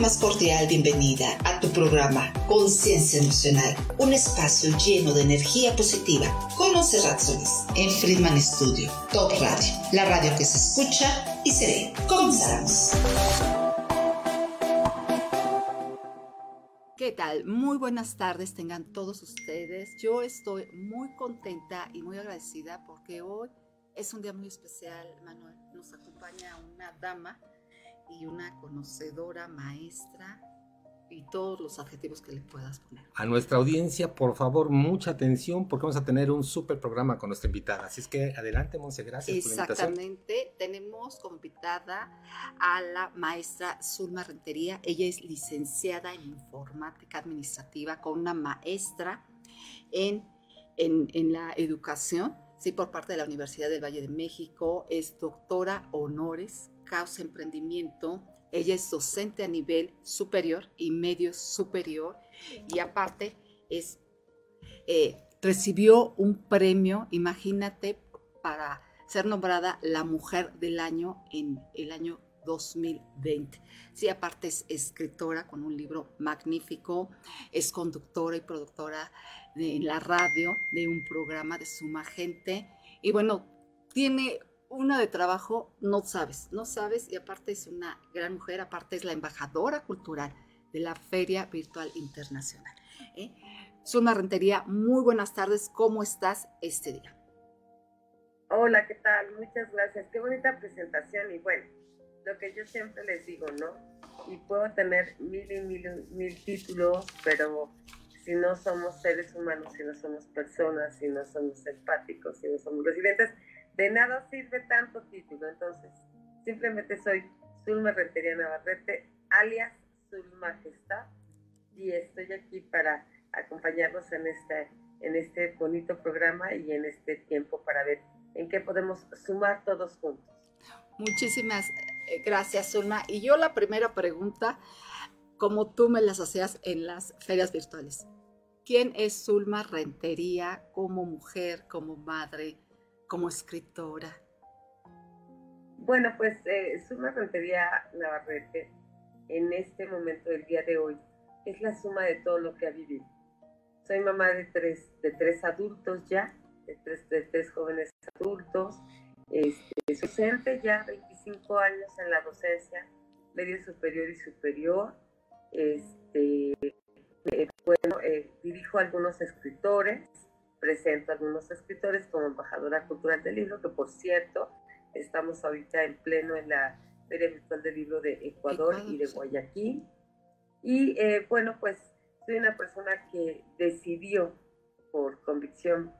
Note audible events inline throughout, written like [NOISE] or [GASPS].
más cordial bienvenida a tu programa Conciencia Emocional, un espacio lleno de energía positiva con Monserrat Solís en Friedman Studio, Top Radio, la radio que se escucha y se ve. Comenzamos. ¿Qué tal? Muy buenas tardes tengan todos ustedes. Yo estoy muy contenta y muy agradecida porque hoy es un día muy especial, Manuel. Nos acompaña una dama y una conocedora, maestra y todos los adjetivos que le puedas poner. A nuestra audiencia, por favor, mucha atención porque vamos a tener un súper programa con nuestra invitada. Así es que adelante, Monse, gracias por la invitación. Exactamente, tenemos como invitada a la maestra Zulma Rentería. Ella es licenciada en informática administrativa con una maestra en, en, en la educación, sí, por parte de la Universidad del Valle de México. Es doctora honores Causa Emprendimiento. Ella es docente a nivel superior y medio superior y aparte es, eh, recibió un premio, imagínate, para ser nombrada la mujer del año en el año 2020. Sí, aparte es escritora con un libro magnífico, es conductora y productora de la radio de un programa de Suma Gente y bueno, tiene una de trabajo, no sabes, no sabes, y aparte es una gran mujer, aparte es la embajadora cultural de la Feria Virtual Internacional. ¿eh? Zulma Rentería, muy buenas tardes, ¿cómo estás este día? Hola, ¿qué tal? Muchas gracias, qué bonita presentación y bueno, lo que yo siempre les digo, ¿no? Y puedo tener mil y mil, mil títulos, pero si no somos seres humanos, si no somos personas, si no somos empáticos, si no somos resilientes, de nada sirve tanto título. Entonces, simplemente soy Zulma Rentería Navarrete, alias Zul Majestad, y estoy aquí para acompañarnos en este, en este bonito programa y en este tiempo para ver en qué podemos sumar todos juntos. Muchísimas eh, gracias, Zulma. Y yo la primera pregunta, como tú me las hacías en las ferias virtuales. ¿Quién es Zulma Rentería como mujer, como madre, como escritora? Bueno, pues eh, Suma Rentería Navarrete, en este momento del día de hoy, es la suma de todo lo que ha vivido. Soy mamá de tres, de tres adultos ya, de tres, de tres jóvenes adultos. Este, docente ya 25 años en la docencia, medio superior y superior. Este, eh, bueno, eh, dirijo algunos escritores, presento a algunos escritores como embajadora cultural del libro, que por cierto, estamos ahorita en pleno en la Feria Virtual del Libro de Ecuador, y de Guayaquil. Y eh, bueno, pues soy una persona que decidió, por convicción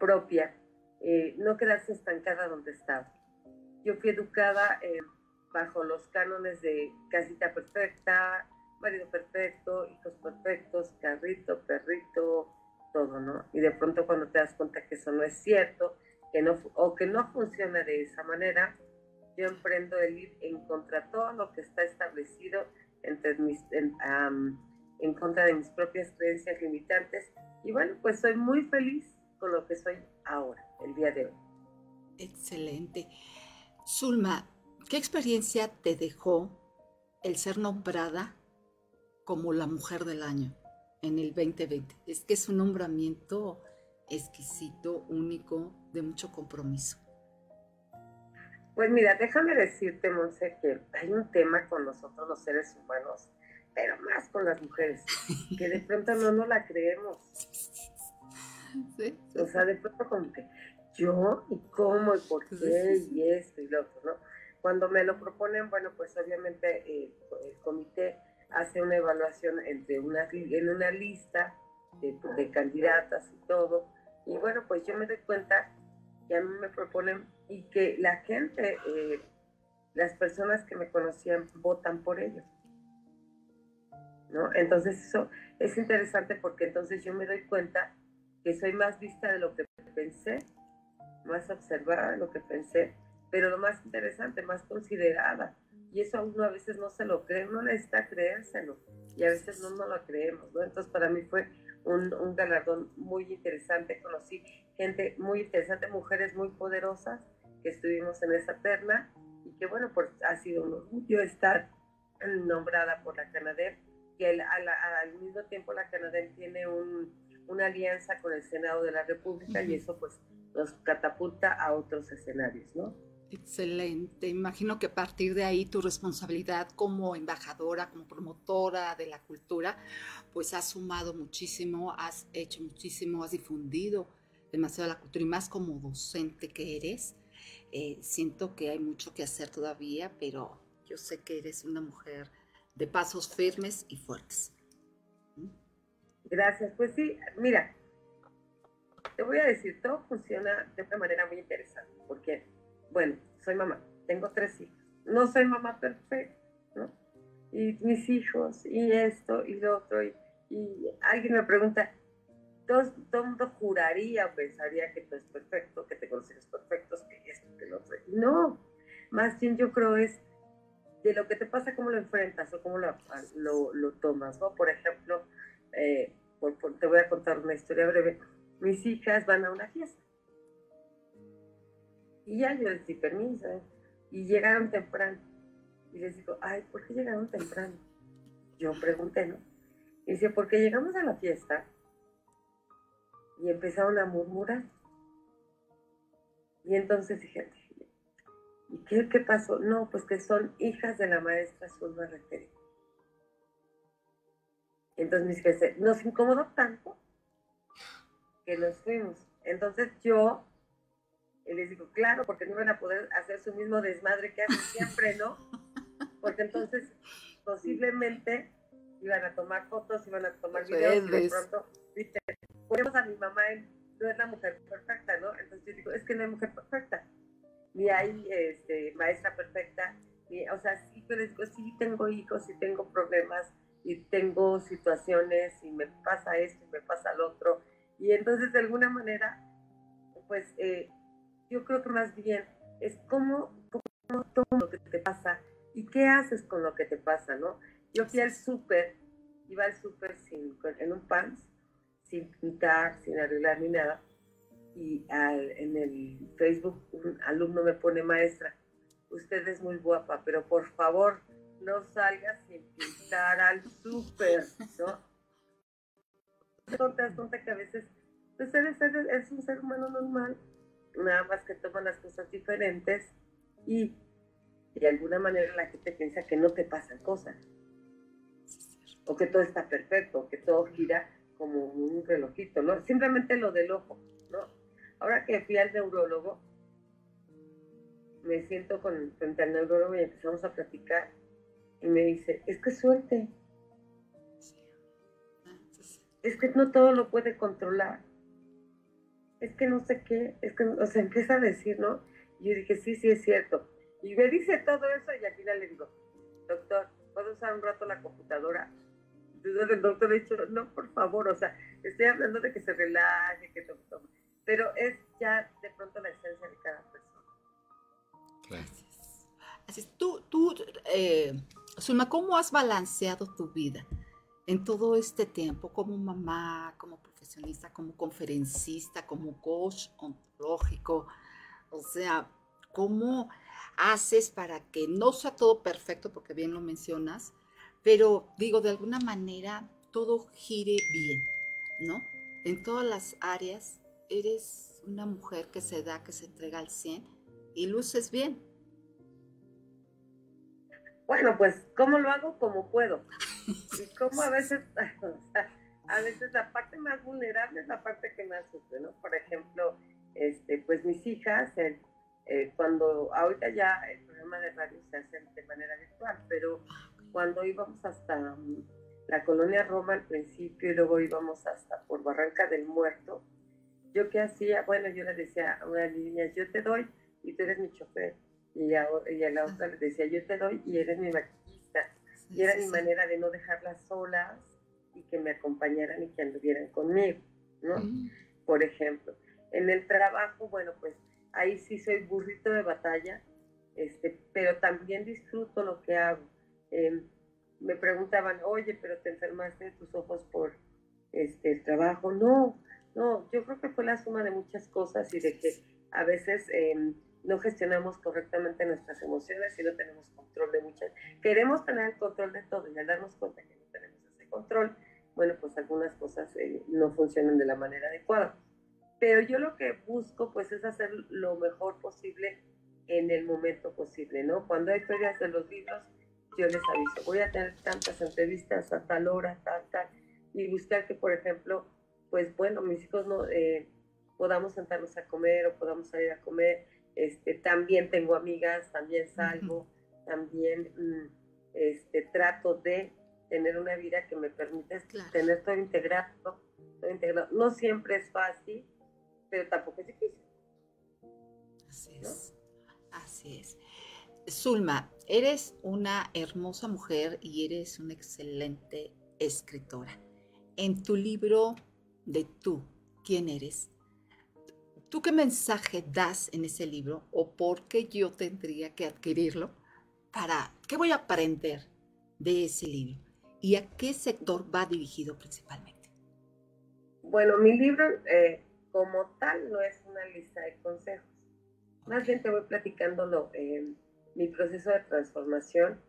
propia, eh, no quedarse estancada donde estaba. Yo fui educada eh, bajo los cánones de casita perfecta, marido perfecto, hijos perfectos, carrito, perrito, todo, ¿no? Y de pronto cuando te das cuenta que eso no es cierto, que no, o que no funciona de esa manera, yo emprendo el ir en contra de todo lo que está establecido entre mis, en, en contra de mis propias creencias limitantes. Y bueno, pues soy muy feliz con lo que soy ahora, el día de hoy. Excelente. Zulma, ¿qué experiencia te dejó el ser nombrada como la mujer del año? En el 2020. Es que es un nombramiento exquisito, único, de mucho compromiso. Pues mira, déjame decirte, Monse, que hay un tema con nosotros los seres humanos, pero más con las mujeres, que de pronto no nos la creemos. O sea, de pronto como que yo y cómo y por qué y esto y lo otro, ¿no? Cuando me lo proponen, bueno, pues obviamente eh, el comité hace una evaluación entre una, en una lista de, candidatas y todo. Y bueno, pues yo me doy cuenta que a mí me proponen y que la gente, eh, las personas que me conocían, votan por ellos. ¿No? Entonces eso es interesante porque entonces yo me doy cuenta que soy más vista de lo que pensé, más observada de lo que pensé, pero lo más interesante, más considerada y eso a uno a veces no se lo cree, uno necesita creérselo y a veces no nos lo creemos, ¿no? Entonces para mí fue un, un, galardón muy interesante, conocí gente muy interesante, mujeres muy poderosas que estuvimos en esa terna y que bueno, pues ha sido un orgullo estar nombrada por la Canadá, que al, mismo tiempo la Canadá tiene una alianza con el Senado de la República y eso pues los catapulta a otros escenarios, ¿no? Excelente. Imagino que a partir de ahí tu responsabilidad como embajadora, como promotora de la cultura, pues has sumado muchísimo, has hecho muchísimo, has difundido demasiado la cultura y más como docente que eres. Eh, siento que hay mucho que hacer todavía, pero yo sé que eres una mujer de pasos firmes y fuertes. Gracias. Pues sí, mira, te voy a decir, todo funciona de una manera muy interesante, porque bueno, soy mamá, tengo tres hijos, no soy mamá perfecta, ¿no? Y mis hijos, y esto, y lo otro, y, alguien me pregunta, todo, el mundo juraría o pensaría que tú es perfecto, que te consideras perfectos, que esto, que lo otro. No, más bien yo creo es de lo que te pasa, cómo lo enfrentas o cómo lo, lo, tomas, ¿no? Por ejemplo, eh, te voy a contar una historia breve. Mis hijas van a una fiesta y ya yo les di permiso. ¿eh? Y llegaron temprano. Y les digo, ay, ¿por qué llegaron temprano? Yo pregunté, ¿no? Y dice, porque llegamos a la fiesta y empezaron a murmurar. Y entonces dije, ¿y qué, qué pasó? No, pues que son hijas de la maestra Zulma Retería. Entonces mis hijas nos incomodó tanto que nos fuimos. Entonces yo y les digo, claro, porque no iban a poder hacer su mismo desmadre que hacen siempre, ¿no? [LAUGHS] Porque entonces posiblemente iban a tomar fotos, iban a tomar videos y de pronto, viste, ponemos a mi mamá en, no es la mujer perfecta, ¿no? Entonces yo digo, es que no hay mujer perfecta, ni hay este, maestra perfecta, ni, o sea, sí, pero digo, sí tengo hijos, sí tengo problemas, y tengo situaciones, y me pasa esto, y me pasa lo otro, y entonces de alguna manera, pues eh, yo creo que más bien es cómo, cómo todo lo que te pasa y qué haces con lo que te pasa, ¿no? Yo fui al súper, iba al súper sin, en un pants, sin pintar, sin arreglar ni nada, y en el Facebook un alumno me pone maestra, usted es muy guapa, pero por favor no salgas sin pintar al súper, ¿no? Te das cuenta que a veces pues eres, eres un ser humano normal nada más que toman las cosas diferentes y de alguna manera la gente piensa que no te pasan cosas o que todo está perfecto, que todo gira como un relojito, ¿no? Simplemente lo del ojo, ¿no? Ahora que fui al neurólogo, me siento con, frente al neurólogo y empezamos a platicar y me dice, es que suerte. Es que no todo lo puede controlar es que no sé qué, es que, o sea, empieza a decir, ¿no? Y yo dije, sí, sí, es cierto. Y me dice todo eso y al final le digo, doctor, ¿puedo usar un rato la computadora? Entonces el doctor ha dicho, no, por favor, o sea, estoy hablando de que se relaje, que tome, tome. Pero es ya de pronto la esencia de cada persona. Gracias. Así es, tú, tú eh, Zulma, ¿cómo has balanceado tu vida en todo este tiempo como mamá, como como conferencista, como coach ontológico. O sea, ¿cómo haces para que no sea todo perfecto, porque bien lo mencionas, pero digo, de alguna manera todo gire bien, ¿no? En todas las áreas eres una mujer que se da, que se entrega al 100 y luces bien. Bueno, pues, ¿cómo lo hago? Como puedo. Y como a veces, [LAUGHS] a veces la parte más vulnerable es la parte que más sufre, ¿no? Por ejemplo, este, pues mis hijas, eh, eh, cuando ahorita ya el programa de radio se hace de manera virtual, pero cuando íbamos hasta mm, la colonia Roma al principio y luego íbamos hasta por Barranca del Muerto, yo qué hacía, bueno, yo le decía a una niña, yo te doy y tú eres mi chofer. Y a, la otra le decía, yo te doy y eres mi. Y era mi manera de no dejarlas solas y que me acompañaran y que anduvieran conmigo, ¿no? Mm. Por ejemplo, en el trabajo, bueno, pues ahí sí soy burrito de batalla, este, pero también disfruto lo que hago. Em, me preguntaban, oye, pero te enfermaste de tus ojos por este, el trabajo. No, no, yo creo que fue la suma de muchas cosas y de que a veces em, no gestionamos correctamente nuestras emociones y no tenemos control de muchas. Queremos tener el control de todo y al darnos cuenta que no tenemos ese control, bueno, pues algunas cosas eh, no funcionan de la manera adecuada. Pero yo lo que busco pues es hacer lo mejor posible en el momento posible, ¿no? Cuando hay ferias de los libros, yo les aviso, voy a tener tantas entrevistas a tal hora, tal, tal, y buscar que, por ejemplo, pues bueno, mis hijos no eh, podamos sentarnos a comer o podamos salir a comer. Este, también tengo amigas, también salgo, también mm, este, trato de tener una vida que me permite tener todo integrado, todo integrado. No siempre es fácil, pero tampoco es difícil. Así es. Así es. Zulma, eres una hermosa mujer y eres una excelente escritora. En tu libro de tú, ¿quién eres? ¿Tú qué mensaje das en ese libro o por qué yo tendría que adquirirlo? ¿Para qué voy a aprender de ese libro? ¿Y a qué sector va dirigido principalmente? Bueno, mi libro eh, como tal no es una lista de consejos. Más bien te voy platicando eh, mi proceso de transformación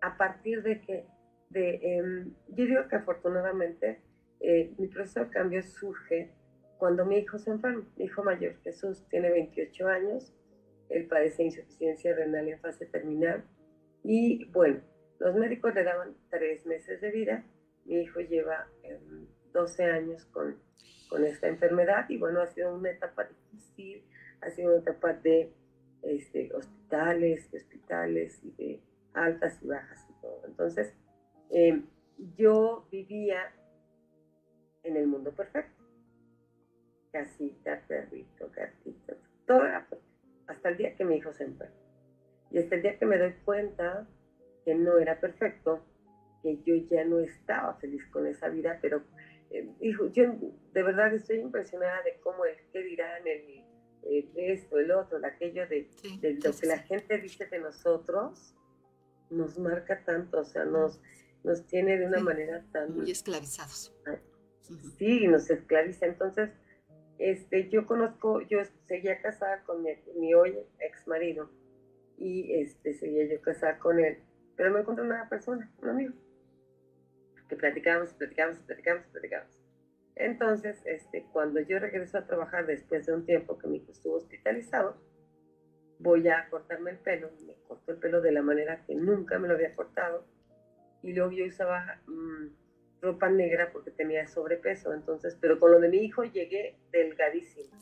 a partir de que, de, em, yo digo que afortunadamente eh, mi proceso de cambio surge cuando mi hijo se enferma. Mi hijo mayor, Jesús, tiene 28 años, él padece insuficiencia renal en fase terminal y bueno, los médicos le daban tres meses de vida, mi hijo lleva 12 em, años con, con esta enfermedad y bueno, ha sido una etapa difícil, ha sido una etapa de este, hospitales, de hospitales y de altas y bajas y todo. Entonces, eh, yo vivía en el mundo perfecto. Casita, perrito, gatito, todo. Hasta el día que mi hijo se enfermó. Y hasta el día que me doy cuenta que no era perfecto, que yo ya no estaba feliz con esa vida, pero eh, hijo, yo de verdad estoy impresionada de cómo el que dirán, el eh, esto, el otro, aquello de, lo que la gente dice de nosotros, nos marca tanto, o sea, nos, nos tiene de una manera tan... Muy esclavizados. Sí, nos esclaviza. Entonces, este, yo conozco, yo seguía casada con mi, hoy ex marido y este, seguía yo casada con él, pero me encontré una persona, un amigo, que platicábamos, platicábamos, platicábamos, platicábamos. Entonces, este, cuando yo regreso a trabajar después de un tiempo que mi hijo estuvo hospitalizado, voy a cortarme el pelo, me corto el pelo de la manera que nunca me lo había cortado, y luego yo usaba mm, ropa negra porque tenía sobrepeso, entonces, pero con lo de mi hijo llegué delgadísima.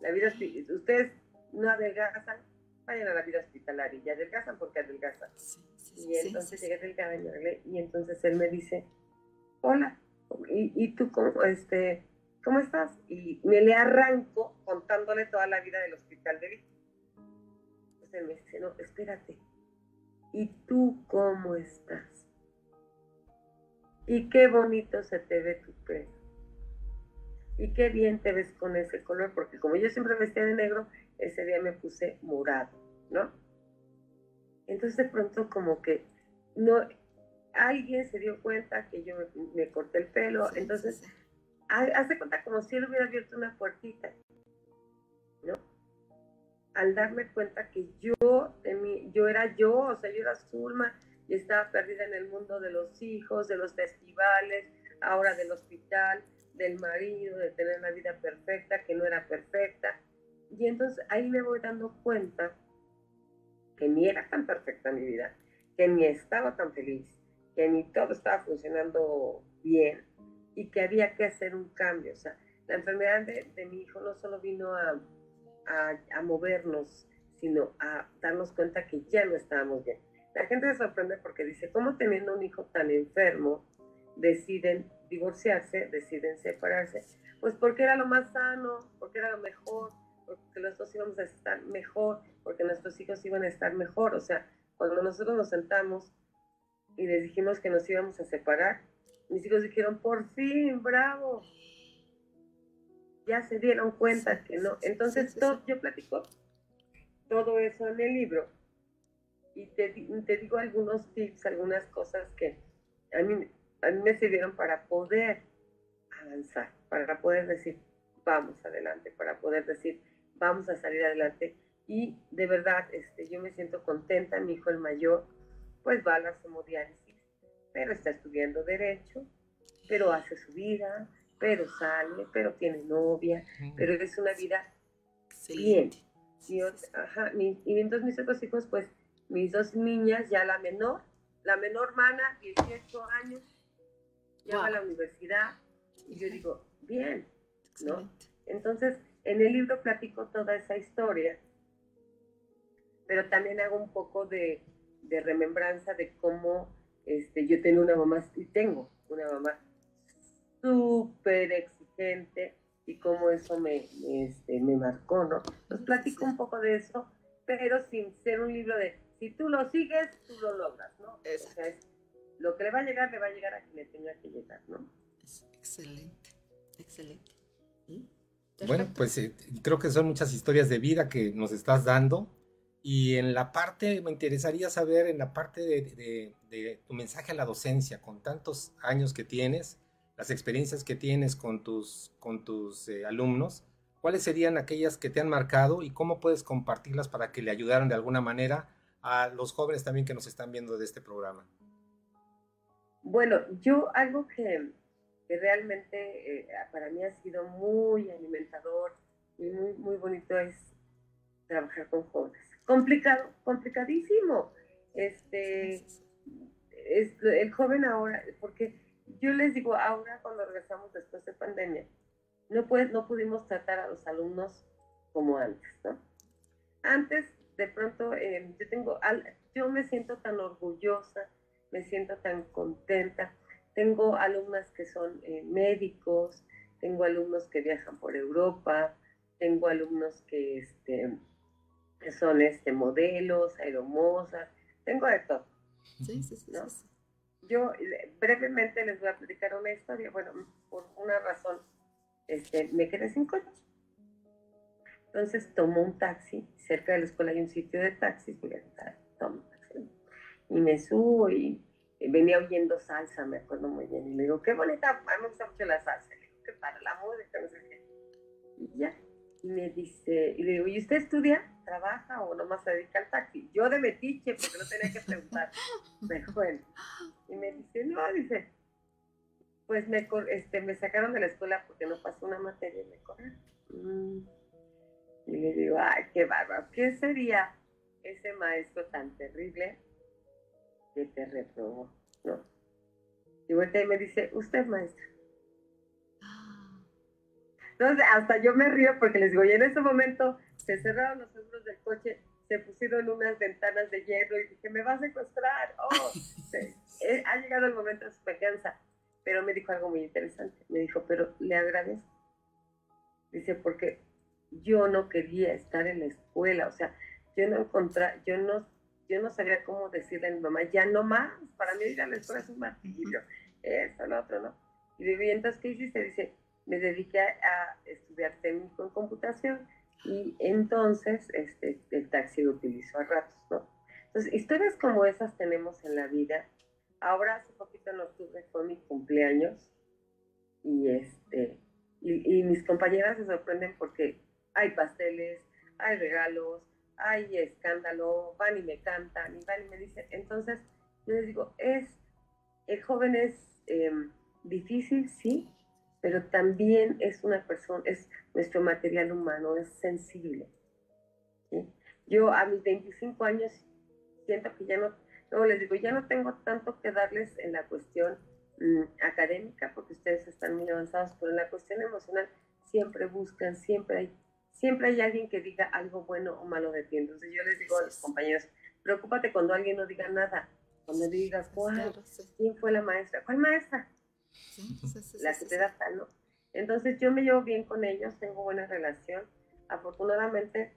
La vida, ustedes no adelgazan, vayan a la vida hospitalaria y adelgazan porque adelgazan. y entonces llegué delgada y entonces él me dice, hola, ¿y, tú cómo, este, cómo estás? Y me le arranco contándole toda la vida del hospital de Víctor. Entonces él me dice, no, espérate. ¿Y tú cómo estás? Y qué bonito se te ve tu pelo. Y qué bien te ves con ese color, porque como yo siempre vestía de negro, ese día me puse morado, ¿no? Entonces de pronto como que no, alguien se dio cuenta que yo me, corté el pelo, entonces hace cuenta como si él hubiera abierto una puertita, ¿no? Al darme cuenta que yo, de yo era yo, o sea, yo era Zulma y estaba perdida en el mundo de los hijos, de los festivales, ahora del hospital, del marido, de tener una vida perfecta, que no era perfecta. Y entonces ahí me voy dando cuenta que ni era tan perfecta mi vida, que ni estaba tan feliz, que ni todo estaba funcionando bien y que había que hacer un cambio. O sea, la enfermedad de, mi hijo no solo vino a, a, movernos, sino a darnos cuenta que ya no estábamos bien. La gente se sorprende porque dice, ¿cómo teniendo un hijo tan enfermo deciden divorciarse, deciden separarse? Pues porque era lo más sano, porque era lo mejor, porque los dos íbamos a estar mejor, porque nuestros hijos iban a estar mejor. O sea, cuando nosotros nos sentamos y les dijimos que nos íbamos a separar, mis hijos dijeron, por fin, bravo. Ya se dieron cuenta que no. Entonces, todo, yo platico todo eso en el libro y te, te, digo algunos tips, algunas cosas que a mí, a mí me sirvieron para poder avanzar, para poder decir, vamos adelante, para poder decir, vamos a salir adelante y de verdad este, yo me siento contenta, mi hijo el mayor pues va a la hemodiálisis, pero está estudiando derecho, pero hace su vida, pero sale, pero tiene novia, pero es una vida bien. Y, ajá, y entonces mis otros hijos, pues mis dos niñas, ya la menor, la menor mana, 18 años, ya va a la universidad, y yo digo, bien, ¿no? Entonces, en el libro platico toda esa historia, pero también hago un poco de, de remembranza de cómo este, yo tengo una mamá, y tengo una mamá súper exigente y cómo eso me, este, me marcó, ¿no? Entonces platico un poco de eso, pero sin ser un libro de, si tú lo sigues, tú lo logras, ¿no? O sea, es, lo que le va a llegar, le va a llegar a quien le tenga que llegar, ¿no? Excelente, excelente. Bueno, pues eh, creo que son muchas historias de vida que nos estás dando y en la parte, me interesaría saber, en la parte de, tu mensaje a la docencia, con tantos años que tienes, las experiencias que tienes con tus, con tus eh, alumnos, ¿cuáles serían aquellas que te han marcado y cómo puedes compartirlas para que le ayudaran de alguna manera a los jóvenes también que nos están viendo de este programa? Bueno, yo algo que, realmente eh, para mí ha sido muy alimentador y muy, muy bonito es trabajar con jóvenes complicado, complicadísimo. Este, es, el joven ahora, porque yo les digo, ahora cuando regresamos después de pandemia, no, pues, no pudimos tratar a los alumnos como antes, ¿no? Antes, de pronto, eh, yo tengo, yo me siento tan orgullosa, me siento tan contenta. Tengo alumnas que son eh, médicos, tengo alumnos que viajan por Europa, tengo alumnos que, este, que son este, modelos, aeromosas, tengo de todo. Sí, sí, sí, Yo brevemente les voy a platicar una historia. Bueno, por una razón, este, me quedé sin coche. Entonces tomo un taxi, cerca de la escuela hay un sitio de taxis, tomo taxi. Y me subo y, venía oyendo salsa, me acuerdo muy bien. Y le digo, qué bonita, a mí me gusta mucho la salsa. Le digo, que para la música, no sé qué. Y ya, y me dice, y le digo, ¿y usted estudia? ¿Trabaja o nomás se dedica al taxi? Yo de metiche, porque no tenía que preguntar. [LAUGHS] Bueno. Y me dice, no, dice, pues me, este, me sacaron de la escuela porque no pasó una materia y me corrieron. Mm. Y le digo, ay, qué bárbaro. ¿Qué sería ese maestro tan terrible que te reprobó? ¿No? Y vuelta y me dice, usted maestro entonces, hasta yo me río porque les digo, y en ese momento se cerraron los seguros del coche, se pusieron unas ventanas de hierro y dije, me va a secuestrar. Oh, eh, ha llegado el momento de su venganza. Pero me dijo algo muy interesante. Me dijo, pero le agradezco. Dice, porque yo no quería estar en la escuela. O sea, yo no encontré, yo no, yo no sabía cómo decirle a mi mamá, ya no más. Para mí ir a la escuela es un martirio. Eso, lo otro, ¿no? Y le entonces, ¿qué hiciste? Dice, me dediqué a estudiar técnico en computación y entonces este, el taxi lo utilizo a ratos, ¿no? Entonces, historias como esas tenemos en la vida. Ahora, hace poquito en octubre fue mi cumpleaños y, este, y, mis compañeras se sorprenden porque hay pasteles, hay regalos, hay escándalo, van y me cantan y van y me dicen. Entonces, yo les digo, es, el joven es em, difícil, sí, pero también es una persona, es nuestro material humano, es sensible. Yo a mis 25 años siento que ya no, no les digo, ya no tengo tanto que darles en la cuestión mm, académica, porque ustedes están muy avanzados, pero en la cuestión emocional siempre buscan, siempre hay, siempre hay alguien que diga algo bueno o malo de ti. Entonces yo les digo a los compañeros, preocúpate cuando alguien no diga nada, cuando digas, ¿quién fue la maestra? ¿Cuál maestra? la que te da ¿no? Entonces yo me llevo bien con ellos, tengo buena relación. Afortunadamente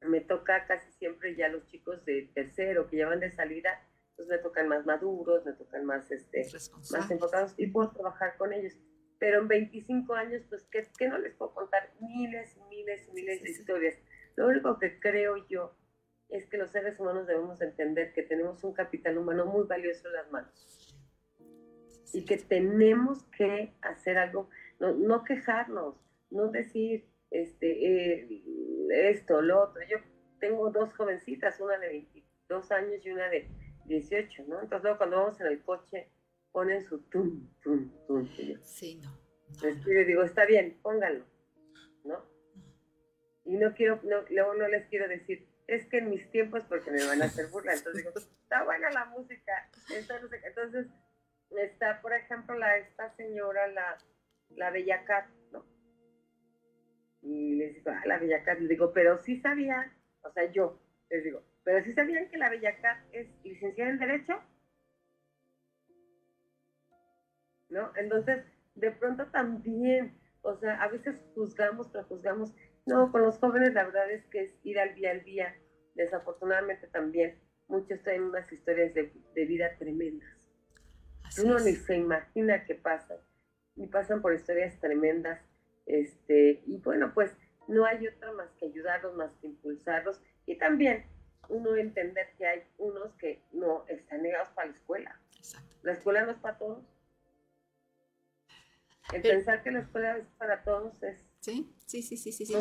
me toca casi siempre ya los chicos de tercero que llevan de salida, pues me tocan más maduros, me tocan más, este, más enfocados y puedo trabajar con ellos. Pero en 25 años, pues, ¿qué, ¿qué, no les puedo contar? Miles y miles y miles de historias. Lo único que creo yo es que los seres humanos debemos entender que tenemos un capital humano muy valioso en las manos y que tenemos que hacer algo, no, no quejarnos, no decir este, eh, esto, lo otro. Yo tengo dos jovencitas, una de 22 años y una de 18, ¿no? Entonces luego cuando vamos en el coche ponen su tum, tum, tum. Sí, no. les digo, está bien, pónganlo, ¿no? Y no quiero, no, luego no les quiero decir, es que en mis tiempos porque me van a hacer burla. Entonces digo, está buena la música. Entonces, entonces está, por ejemplo, la, esta señora, la, la Bella Cat, ¿no? Y les digo, ah, la Bella Cat, les digo, pero sí sabían, o sea, yo les digo, pero sí sabían que la Bella Cat es licenciada en Derecho. ¿No? Entonces, de pronto también, o sea, a veces juzgamos, pero juzgamos. No, con los jóvenes la verdad es que es ir al día al día. Desafortunadamente también muchos traen unas historias de, vida tremendas. Uno ni se imagina qué pasa. Y pasan por historias tremendas este, y bueno, pues no hay otra más que ayudarlos, más que impulsarlos y también uno entender que hay unos que no están negados para la escuela. La escuela no es para todos. El pensar que la escuela es para todos es... Sí, sí, sí, sí, sí.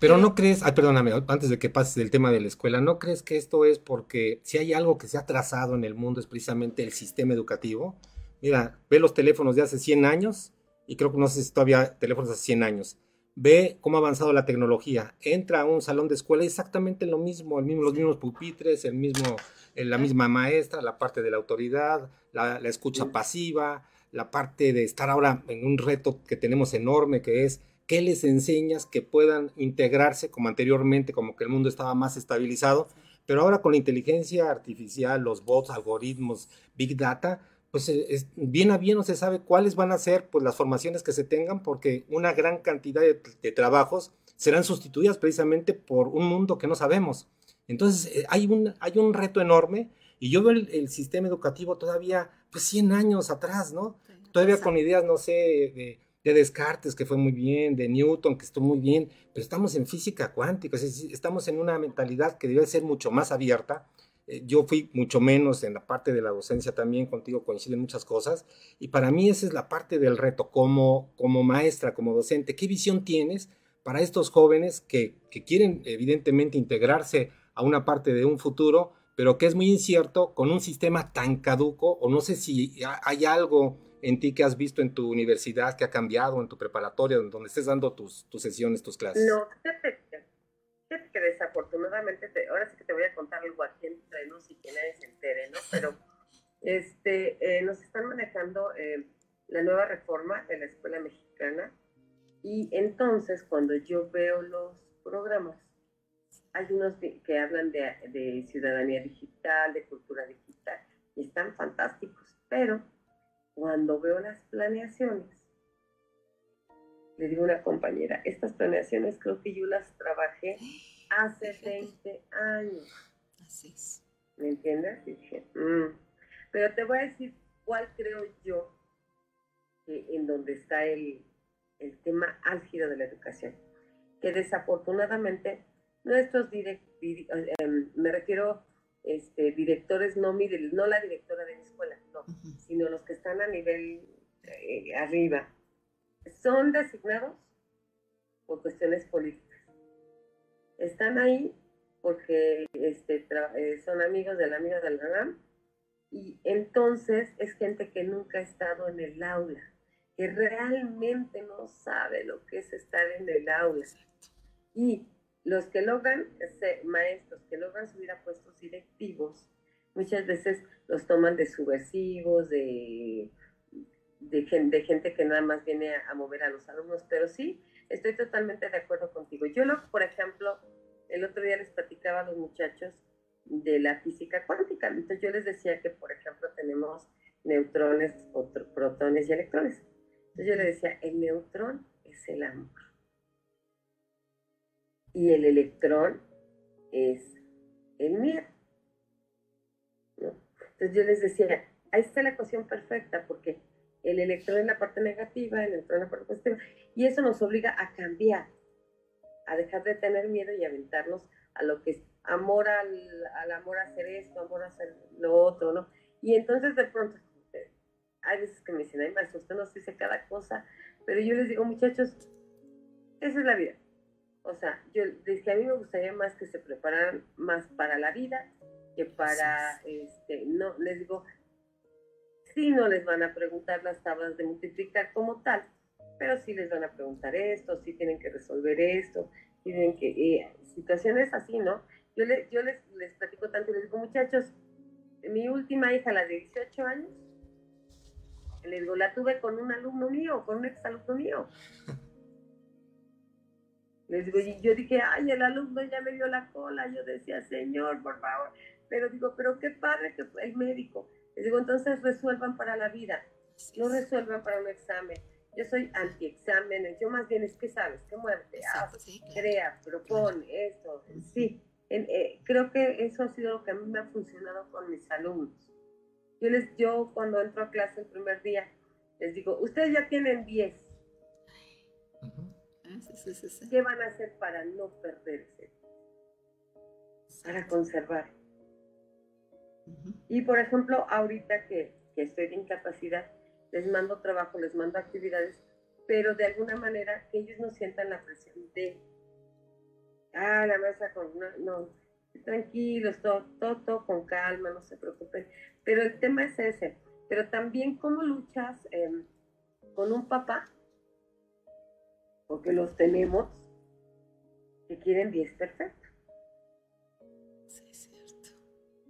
Pero no crees, ay, perdóname, antes de que pases del tema de la escuela, ¿no crees que esto es porque si hay algo que se ha trazado en el mundo es precisamente el sistema educativo? Mira, ve los teléfonos de hace 100 años y creo que no sé si todavía teléfonos hace 100 años. Ve cómo ha avanzado la tecnología. Entra a un salón de escuela exactamente lo mismo, el mismo los mismos pupitres, el mismo, eh, la misma maestra, la parte de la autoridad, la, escucha pasiva, la parte de estar ahora en un reto que tenemos enorme, que es qué les enseñas que puedan integrarse como anteriormente, como que el mundo estaba más estabilizado, pero ahora con la inteligencia artificial, los bots, algoritmos, big data, pues eh, es, bien a bien no se sabe cuáles van a ser pues, las formaciones que se tengan, porque una gran cantidad de, trabajos serán sustituidas precisamente por un mundo que no sabemos. Entonces eh, hay, un, hay un reto enorme y yo veo el, sistema educativo todavía pues 100 años atrás, ¿no? todavía con ideas, no sé, de, de, Descartes, que fue muy bien, de Newton, que estuvo muy bien, pero estamos en física cuántica, estamos en una mentalidad que debe ser mucho más abierta. Eh, yo fui mucho menos en la parte de la docencia también, contigo coinciden muchas cosas, y para mí esa es la parte del reto, como, como maestra, como docente, ¿qué visión tienes para estos jóvenes que, que quieren evidentemente integrarse a una parte de un futuro, pero que es muy incierto con un sistema tan caduco, o no sé si hay algo en ti que has visto en tu universidad que ha cambiado, en tu preparatoria, donde estés dando tus, tus sesiones, tus clases? No, que desafortunadamente, ahora sí que te voy a contar algo aquí entre nos y que nadie se entere, ¿no? Pero este, eh, nos están manejando eh, la nueva reforma de la escuela mexicana y entonces cuando yo veo los programas, hay unos que, hablan de, de, ciudadanía digital, de cultura digital, y están fantásticos, pero cuando veo las planeaciones, le digo a una compañera, estas planeaciones creo que yo las trabajé hace 20 años. Así es. ¿Me entiendes? dije, mm". pero te voy a decir cuál creo yo que en donde está el, el tema álgido de la educación. Que desafortunadamente nuestros directores, em, me refiero este, directores, no, no la directora de la escuela, no, sino los que están a nivel eh, arriba, son designados por cuestiones políticas. Están ahí porque este, eh, son amigos del amigo del RAM y entonces es gente que nunca ha estado en el aula, que realmente no sabe lo que es estar en el aula. Y los que logran, maestros que logran subir a puestos directivos, muchas veces los toman de subversivos, de de, gente, que nada más viene a, mover a los alumnos, pero sí, estoy totalmente de acuerdo contigo. Yo, lo, por ejemplo, el otro día les platicaba a los muchachos de la física cuántica, entonces yo les decía que, por ejemplo, tenemos neutrones, protones y electrones. Entonces yo les decía, el neutrón es el amor. Y el electrón es el miedo. Entonces yo les decía, ahí está la ecuación perfecta, porque el electrón en la parte negativa, el electrón en la parte positiva, y eso nos obliga a cambiar, a dejar de tener miedo y aventarnos a lo que es amor al, amor a hacer esto, amor a hacer lo otro, ¿no? Y entonces de pronto, hay veces que me dicen, ay, maestro, usted nos dice cada cosa, pero yo les digo, muchachos, esa es la vida. O sea, yo dije, a mí me gustaría más que se prepararan más para la vida que para, este, no, les digo, sí no les van a preguntar las tablas de multiplicar como tal, pero sí les van a preguntar esto, sí tienen que resolver esto, tienen que, eh, situaciones así, ¿no? Yo, le, yo les, les platico tanto y les digo, muchachos, mi última hija, la de 18 años, le digo, la tuve con un alumno mío, con un exalumno mío. [LAUGHS] Les digo, y yo dije, ay, el alumno ya me dio la cola. Yo decía, señor, por favor. Pero digo, pero qué padre que fue el médico. Les digo, entonces resuelvan para la vida, no resuelvan para un examen. Yo soy anti-exámenes, yo más bien es que sabes, que muerte, haz, crea, propone, esto, sí. Eh, creo que eso ha sido lo que a mí me ha funcionado con mis alumnos. Yo, les, yo cuando entro a clase el primer día, les digo, ustedes ya tienen 10. ¿Qué van a hacer para no perderse? Para conservar. Y por ejemplo, ahorita que, que estoy de incapacidad, les mando trabajo, les mando actividades, pero de alguna manera que ellos no sientan la presión de, ah, la mesa con una, no, tranquilos, todo, todo, con calma, no se preocupen. Pero el tema es ese. Pero también cómo luchas em, con un papá, porque los tenemos, que quieren 10 perfecto. Sí, es cierto.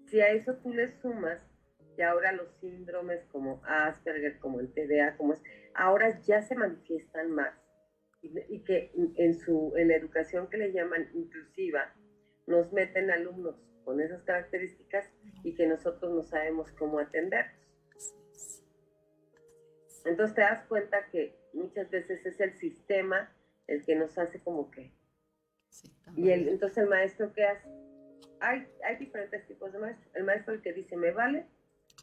Si a eso tú le sumas y ahora los síndromes como Asperger, como el TDA, como es, ahora ya se manifiestan más. Y, que en, su, en la educación que le llaman inclusiva, nos meten alumnos con esas características y que nosotros no sabemos cómo atenderlos. Entonces te das cuenta que muchas veces es el sistema el que nos hace como que... y el, entonces el maestro que hace... Hay, hay diferentes tipos de maestro. El maestro el que dice, me vale,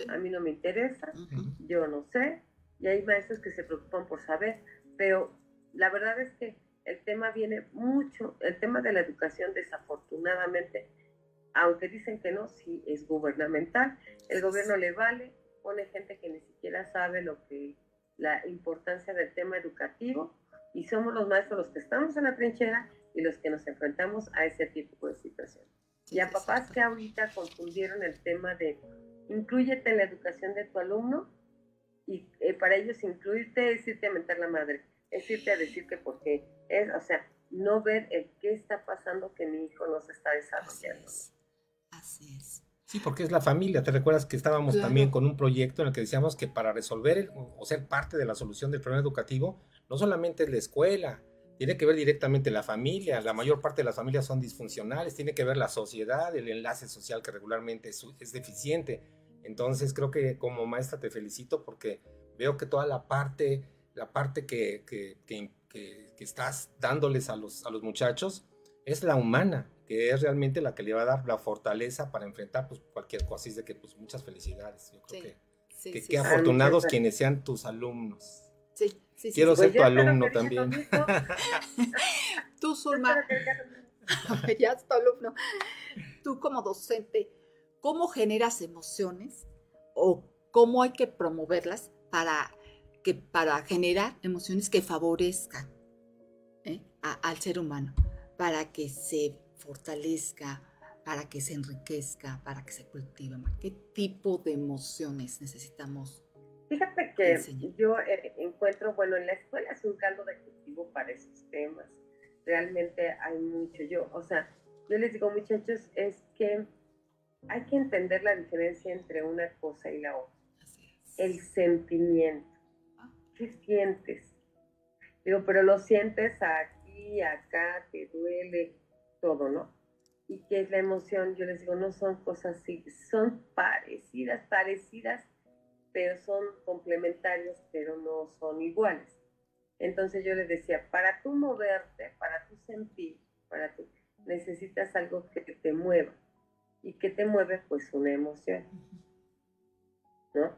a mí no me interesa, yo no sé, y hay maestros que se preocupan por saber, pero la verdad es que el tema viene mucho, el tema de la educación desafortunadamente, aunque dicen que no, sí es gubernamental, el gobierno le vale, pone gente que ni siquiera sabe lo que, la importancia del tema educativo, y somos los maestros los que estamos en la trinchera y los que nos enfrentamos a ese tipo de situación. Y a papás que ahorita confundieron el tema de incluyete en la educación de tu alumno y eh, para ellos incluirte es irte a mentar la madre, es irte a decir que porque es, o sea, no ver el qué está pasando que mi hijo no se está desarrollando. Así es. Sí, porque es la familia. ¿Te recuerdas que estábamos también con un proyecto en el que decíamos que para resolver o ser parte de la solución del problema educativo, no solamente es la escuela, tiene que ver directamente la familia. La mayor parte de las familias son disfuncionales, tiene que ver la sociedad, el enlace social que regularmente es, es deficiente. Entonces creo que como maestra te felicito porque veo que toda la parte, la parte que, que, que, que, estás dándoles a los, a los muchachos es la humana, que es realmente la que le va a dar la fortaleza para enfrentar pues, cualquier cosa. Así es de que pues muchas felicidades. Yo creo que, sí, que qué afortunados quienes sean tus alumnos. Sí, sí, Quiero ser pues tu alumno también. [LAUGHS] Tú, Zulma, [LAUGHS] ya es tu alumno. Tú como docente, ¿cómo generas emociones o cómo hay que promoverlas para que para generar emociones que favorezcan ¿eh? al ser humano, para que se fortalezca, para que se enriquezca, para que se cultive. ¿Qué tipo de emociones necesitamos? Fíjate que yo eh, encuentro, bueno, en la escuela es un caldo de cultivo para esos temas. Realmente hay mucho. Yo, o sea, yo les digo, muchachos, es que hay que entender la diferencia entre una cosa y la otra. El sentimiento ¿qué sientes? Digo, pero lo sientes aquí, acá, te duele, todo, ¿no? ¿Y qué es la emoción? Yo les digo, no son cosas así, son parecidas, parecidas, pero son complementarias, pero no son iguales. Entonces yo les decía, para tú moverte, para tú sentir, para tú, necesitas algo que te mueva. ¿Y que te mueve? Pues una emoción. ¿No?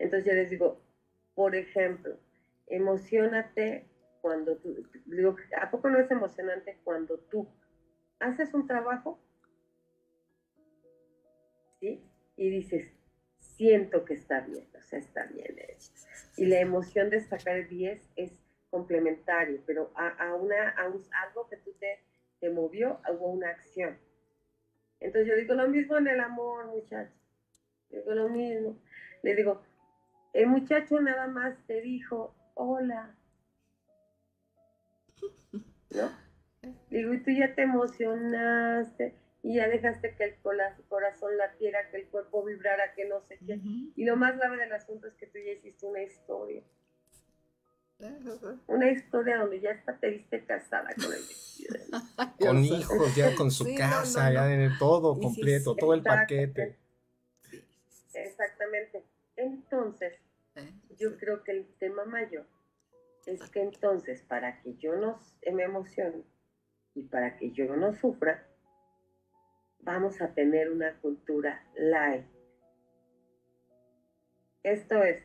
Entonces yo les digo, por ejemplo, emocionate cuando tú, digo, ¿a poco no es emocionante cuando tú haces un trabajo? ¿Sí? Y dices, siento que está bien, o sea, está bien hecho. Y la emoción de sacar 10 es complementario, pero a, una, a algo que tú te te movió, hubo una acción. Entonces yo digo lo mismo en el amor, muchacho. Digo lo mismo. Le digo, el muchacho nada más te dijo, hola. ¿No? Digo, y tú ya te emocionaste y ya dejaste que el corazón latiera, que el cuerpo vibrara, que no sé qué. Y lo más grave del asunto es que tú ya hiciste una historia. [LAUGHS] Una historia donde ya hasta te viste casada con el [LAUGHS] Con hijos, ya con su casa, ya en todo completo, todo el paquete. Exactamente. Entonces, eh, yo creo que el tema mayor es que entonces para que yo no me emocione y para que yo no sufra, vamos a tener una cultura light. Esto es,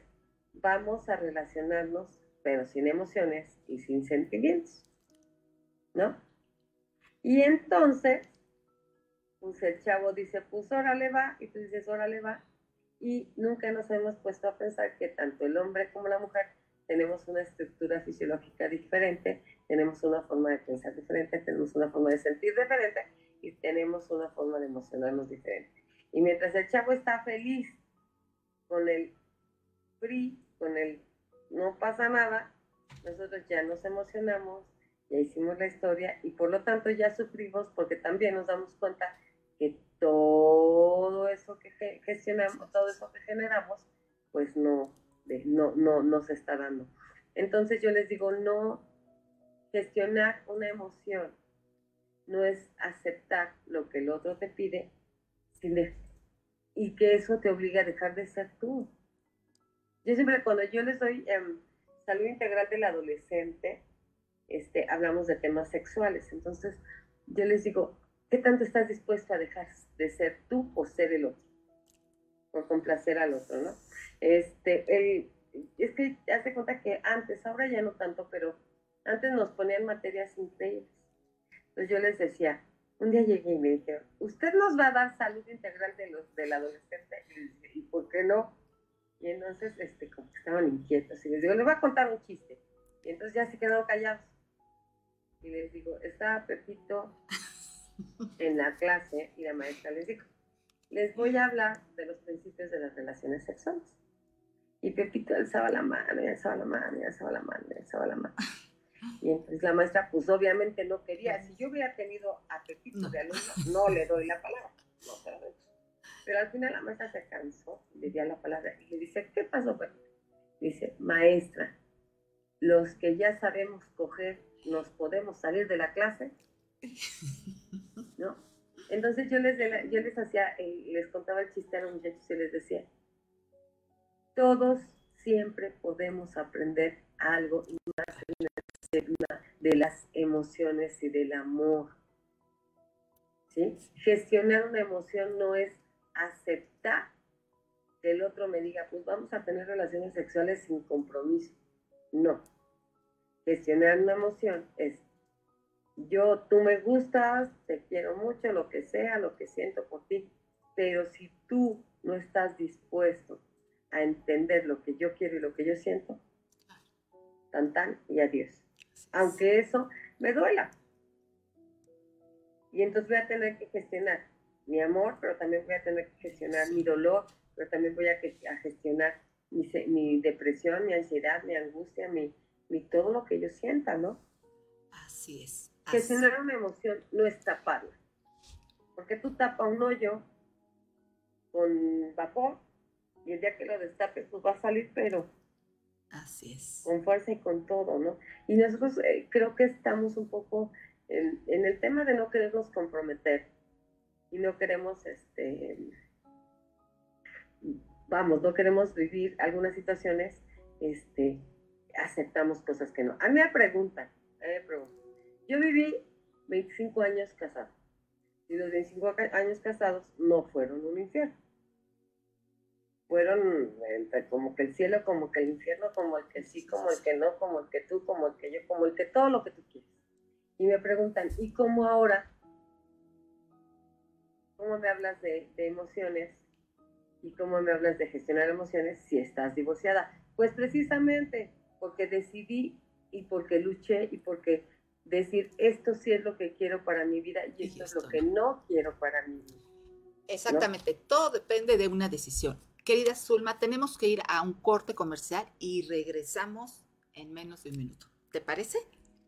vamos a relacionarnos pero sin emociones y sin sentimientos, ¿no? Y entonces, pues el chavo dice, pues órale va, y tú dices, órale va, y nunca nos hemos puesto a pensar que tanto el hombre como la mujer tenemos una estructura fisiológica diferente, tenemos una forma de pensar diferente, tenemos una forma de sentir diferente y tenemos una forma de emocionarnos diferente. Y mientras el chavo está feliz con el free, con el no pasa nada, nosotros ya nos emocionamos, ya hicimos la historia y por lo tanto ya sufrimos porque también nos damos cuenta que todo eso que gestionamos, todo eso que generamos, pues no, no, no, no se está dando. Entonces yo les digo, no gestionar una emoción no es aceptar lo que el otro te pide y que eso te obliga a dejar de ser tú. Yo siempre, cuando yo les doy em, salud integral del adolescente, este, hablamos de temas sexuales. Entonces, yo les digo, ¿qué tanto estás dispuesto a dejar de ser tú o ser el otro? Por complacer al otro, ¿no? Este, el, es que hace cuenta que antes, ahora ya no tanto, pero antes nos ponían materias increíbles. Entonces yo les decía, un día llegué y me dijeron, ¿usted nos va a dar salud integral de los, del adolescente? Y, ¿y por qué no? Y entonces, este, como estaban inquietos. Y les digo, les voy a contar un chiste. Y entonces ya se quedaron callados. Y les digo, estaba Pepito en la clase y la maestra les dijo, les voy a hablar de los principios de las relaciones sexuales. Y Pepito alzaba la mano, alzaba la mano, alzaba la mano, alzaba la mano. Y entonces la maestra, pues obviamente no quería. Si yo hubiera tenido a Pepito de alumno, no le doy la palabra. No se la doy. Pero al final la maestra se cansó, le dio la palabra y le dice, ¿qué pasó? Pues? Dice, maestra, los que ya sabemos coger, ¿nos podemos salir de la clase? [LAUGHS] ¿No? Entonces yo les, yo les hacía, les contaba el chiste a los muchachos y les decía, todos siempre podemos aprender algo y más de las emociones y del amor. ¿Sí? Gestionar una emoción no es aceptar que el otro me diga, pues vamos a tener relaciones sexuales sin compromiso. No. Gestionar una emoción es, yo, tú me gustas, te quiero mucho, lo que sea, lo que siento por ti, pero si tú no estás dispuesto a entender lo que yo quiero y lo que yo siento, tan tan y adiós. Aunque eso me duela. Y entonces voy a tener que gestionar mi amor, pero también voy a tener que gestionar mi dolor, pero también voy a, gestionar mi, depresión, mi ansiedad, mi angustia, mi, todo lo que yo sienta, ¿no? Así es. Gestionar una emoción no es taparla. Porque tú tapas un hoyo con vapor y el día que lo destapes, pues va a salir, pero Así es. Con fuerza y con todo, ¿no? Y nosotros eh, creo que estamos un poco en, el tema de no querernos comprometer y no queremos, este, vamos, no queremos vivir algunas situaciones, este, aceptamos cosas que no. A mí me preguntan, me preguntan, yo viví 25 años casado y los 25 años casados no fueron un infierno. Fueron entre como que el cielo, como que el infierno, como el que sí, como el que no, como el que tú, como el que yo, como el que todo lo que tú quieres. Y me preguntan, ¿y cómo ahora cómo me hablas de, emociones y cómo me hablas de gestionar emociones si estás divorciada. Pues precisamente porque decidí y porque luché y porque decir, esto sí es lo que quiero para mi vida y, esto, es lo que no quiero para mi vida. Exactamente, todo depende de una decisión. Querida Zulma, tenemos que ir a un corte comercial y regresamos en menos de un minuto. ¿Te parece?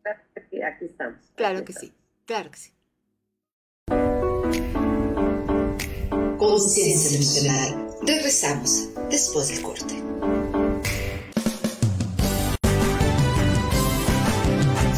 Aquí estamos. Claro que sí, claro que sí. Conciencia emocional. Regresamos después del corte.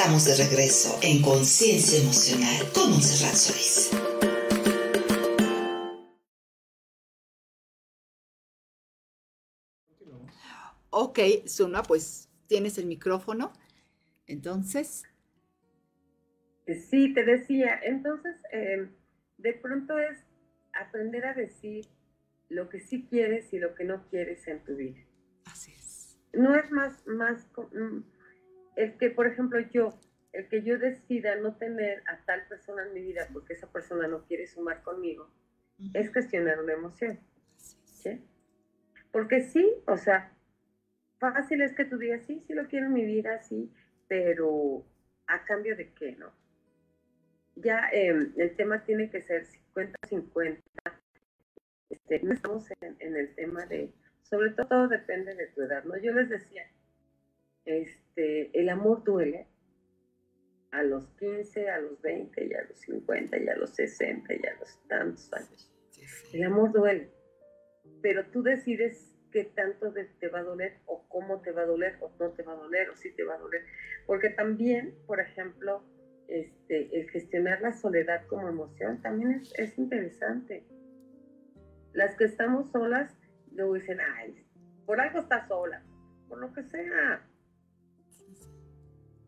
Estamos de regreso en Conciencia Emocional con Monserrat Solís. Ok, Zuna, pues tienes el micrófono. Entonces. Sí, te decía. Entonces, em, de pronto es aprender a decir lo que sí quieres y lo que no quieres en tu vida. Así es. No es más, más, mm, el que, por ejemplo, yo, el que yo decida no tener a tal persona en mi vida porque esa persona no quiere sumar conmigo, es cuestionar una emoción. ¿sí? Porque sí, o sea, fácil es que tú digas, sí, sí lo quiero en mi vida, sí, pero a cambio de qué, ¿no? Ya em, el tema tiene que ser 50-50. Este, no estamos en, en, el tema de, sobre todo todo depende de tu edad, ¿no? Yo les decía, este, el amor duele a los 15, a los 20, y a los 50, y a los 60, y a los tantos años. El amor duele, pero tú decides qué tanto te va a doler o cómo te va a doler o no te va a doler o si te va a doler. Porque también, por ejemplo, este, el gestionar la soledad como emoción también es, es interesante. Las que estamos solas luego dicen, ay, por algo estás sola, por lo que sea.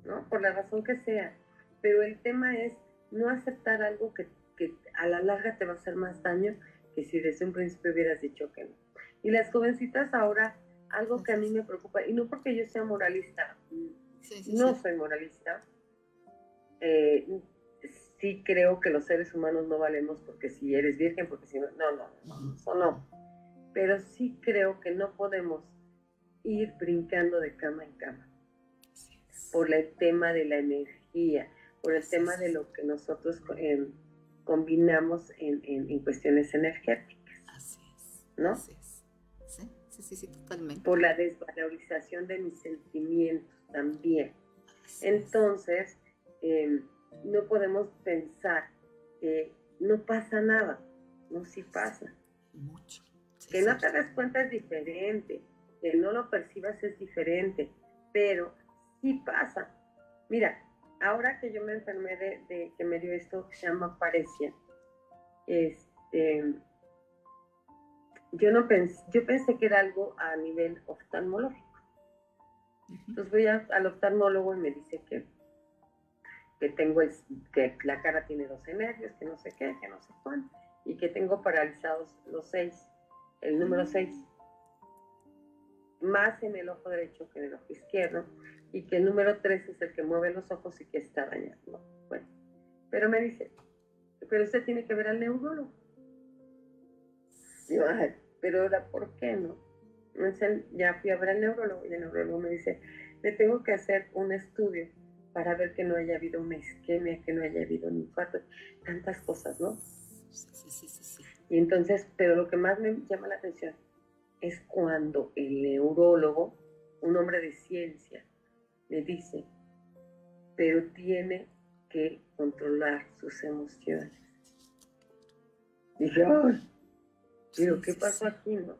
¿No? Por la razón que sea. Pero el tema es no aceptar algo que, que a la larga te va a hacer más daño que si desde un principio hubieras dicho que no. Y las jovencitas ahora, algo que a mí me preocupa, y no porque yo sea moralista, no soy moralista, eh, sí creo que los seres humanos no valemos porque si eres virgen, porque si no, no, no, no, eso no. Pero sí creo que no podemos ir brincando de cama en cama por el tema de la energía, por el tema de lo que nosotros eh, combinamos en, en, cuestiones energéticas. Así es. ¿No? Así es. Sí, sí, sí, totalmente. Por la desvalorización de mis sentimientos también. Entonces, em, no podemos pensar que no pasa nada. No, sí pasa. Mucho. que no te das cuenta es diferente, que no lo percibas es diferente, pero sí pasa. Mira, ahora que yo me enfermé de, que me dio esto que se llama parecia, este, yo no pensé, yo pensé que era algo a nivel oftalmológico. Entonces voy al oftalmólogo y me dice que, que tengo que la cara tiene 12 nervios, que no sé qué, que no sé cuánto, y que tengo paralizados los seis, el número 6, más en el ojo derecho que en el ojo izquierdo, y que el número 3 es el que mueve los ojos y que está dañado. Bueno, pero me dice, pero usted tiene que ver al neurólogo. Digo, pero ahora, ¿por qué no? Entonces ya fui a ver al neurólogo y el neurólogo me dice, le tengo que hacer un estudio para ver que no haya habido una isquemia, que no haya habido un infarto, tantas cosas, ¿no? Sí, sí, sí, sí. Y entonces, pero lo que más me llama la atención es cuando el neurólogo, un hombre de ciencia, le dice, pero tiene que controlar sus emociones. Dije, ¡ay! Pero ¿qué pasó aquí, no?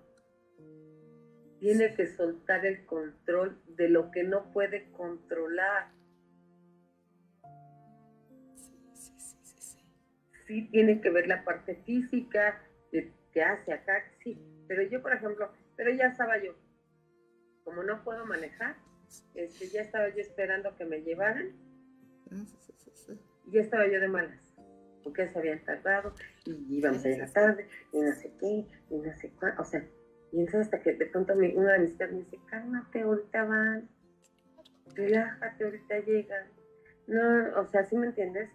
Tiene que soltar el control de lo que no puede controlar. Sí. tiene que ver la parte física, de qué hace acá, sí. Pero yo, por ejemplo, pero ya estaba yo, como no puedo manejar, este, ya estaba yo esperando que me llevaran. Ya estaba yo de malas, porque se habían tardado y íbamos a llegar tarde, y no sé qué, y no sé cuánto. O sea, y entonces hasta que de pronto una de mis tías me dice, cálmate, ahorita van, relájate, ahorita llegan. No, o sea, ¿sí me entiendes?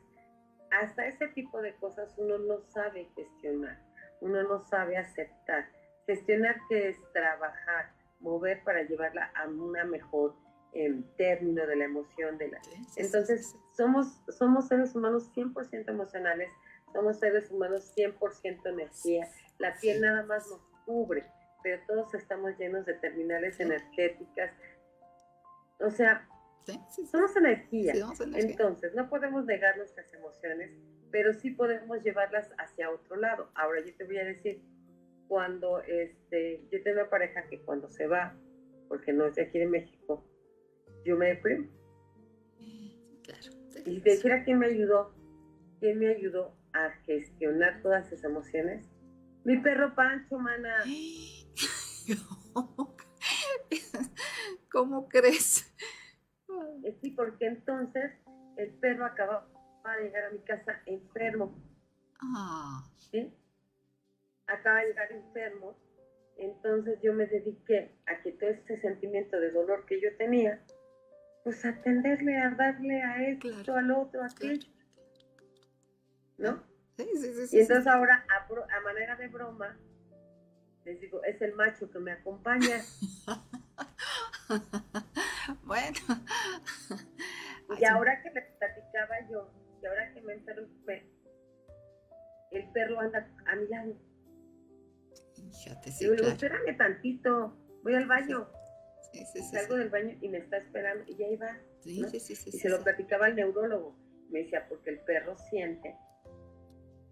Hasta ese tipo de cosas uno no sabe gestionar, uno no sabe aceptar. Gestionar que es trabajar, mover para llevarla a una mejor en término de la emoción de la entonces somos somos seres humanos 100% emocionales somos seres humanos 100% energía. La piel nada más nos cubre pero todos estamos llenos de terminales energéticas. O sea somos energía. entonces no podemos negar nuestras emociones pero sí podemos llevarlas hacia otro lado. Ahora yo te voy a decir cuando este yo tengo una pareja que cuando se va porque no es de aquí de México yo me deprimo. Claro. Y te dijera quién me ayudó, quién me ayudó a gestionar todas esas emociones. Mi perro Pancho, mana. [GASPS] ¿Cómo crees? Sí, porque entonces el perro acababa de llegar a mi casa enfermo. Ah. ¿Sí? Acaba de llegar enfermo. Entonces yo me dediqué a que todo ese sentimiento de dolor que yo tenía, pues atenderle, a darle a esto, al otro, a aquello. ¿No? Sí, sí, sí. Y entonces ahora, a, manera de broma, les digo, es el macho que me acompaña. [LAUGHS] bueno. Y ahora que me platicaba yo, y ahora que me enfermé, el perro anda a mi lado. Fíjate, sí, digo, espérame tantito, voy al baño. Salgo del baño y me está esperando y ya iba. y se lo platicaba al neurólogo. Me decía, porque el perro siente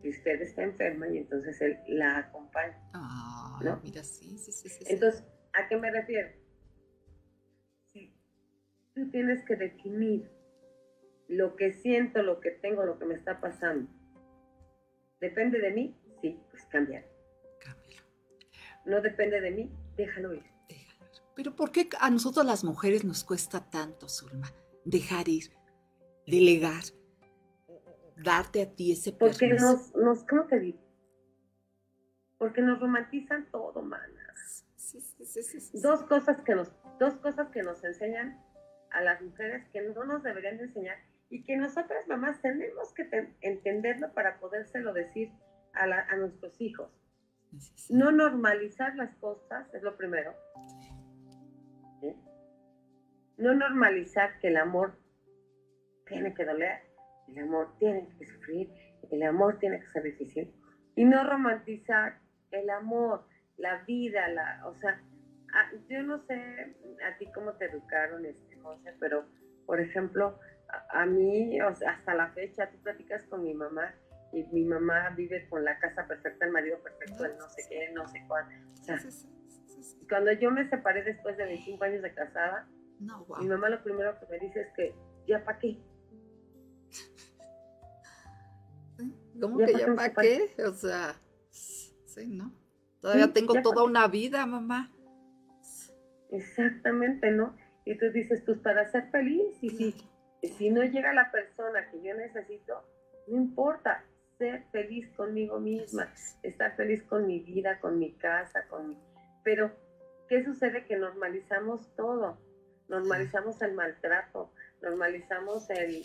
que usted está enferma y entonces él la acompaña. Ah, mira, sí, sí, sí, Entonces, ¿a qué me refiero? Si tú tienes que definir lo que siento, lo que tengo, lo que me está pasando, depende de mí, sí, pues cambiar. No depende de mí, déjalo ir. Pero ¿por qué a nosotros las mujeres nos cuesta tanto, Zulma, dejar ir, delegar, darte a ti ese permiso? Porque nos, nos ¿cómo te digo? Porque nos romantizan todo, manas. Sí, sí, sí, dos cosas que nos, dos cosas que nos enseñan a las mujeres que no nos deberían enseñar y que nosotras mamás tenemos que entenderlo para podérselo decir a, a nuestros hijos. No normalizar las cosas es lo primero. No normalizar que el amor tiene que doler, el amor tiene que sufrir, el amor tiene que ser difícil. Y no romantizar el amor, la vida, la, o sea, yo no sé a ti cómo te educaron, este, José, pero, por ejemplo, a, mí, hasta la fecha, tú platicas con mi mamá y mi mamá vive con la casa perfecta, el marido perfecto, el no sé qué, no sé cuál. O sea, cuando yo me separé después de 25 años de casada, No, Mi mamá lo primero que me dice es que, ¿ya para qué? [LAUGHS] ¿Cómo que ya para qué? O sea, sí, ¿no? Todavía tengo toda una vida, mamá. Exactamente, ¿no? Y tú dices, pues para ser feliz, y si, si no llega la persona que yo necesito, no importa, ser feliz conmigo misma, estar feliz con mi vida, con mi casa, con Pero, ¿qué sucede? Que normalizamos todo, normalizamos el maltrato, normalizamos el...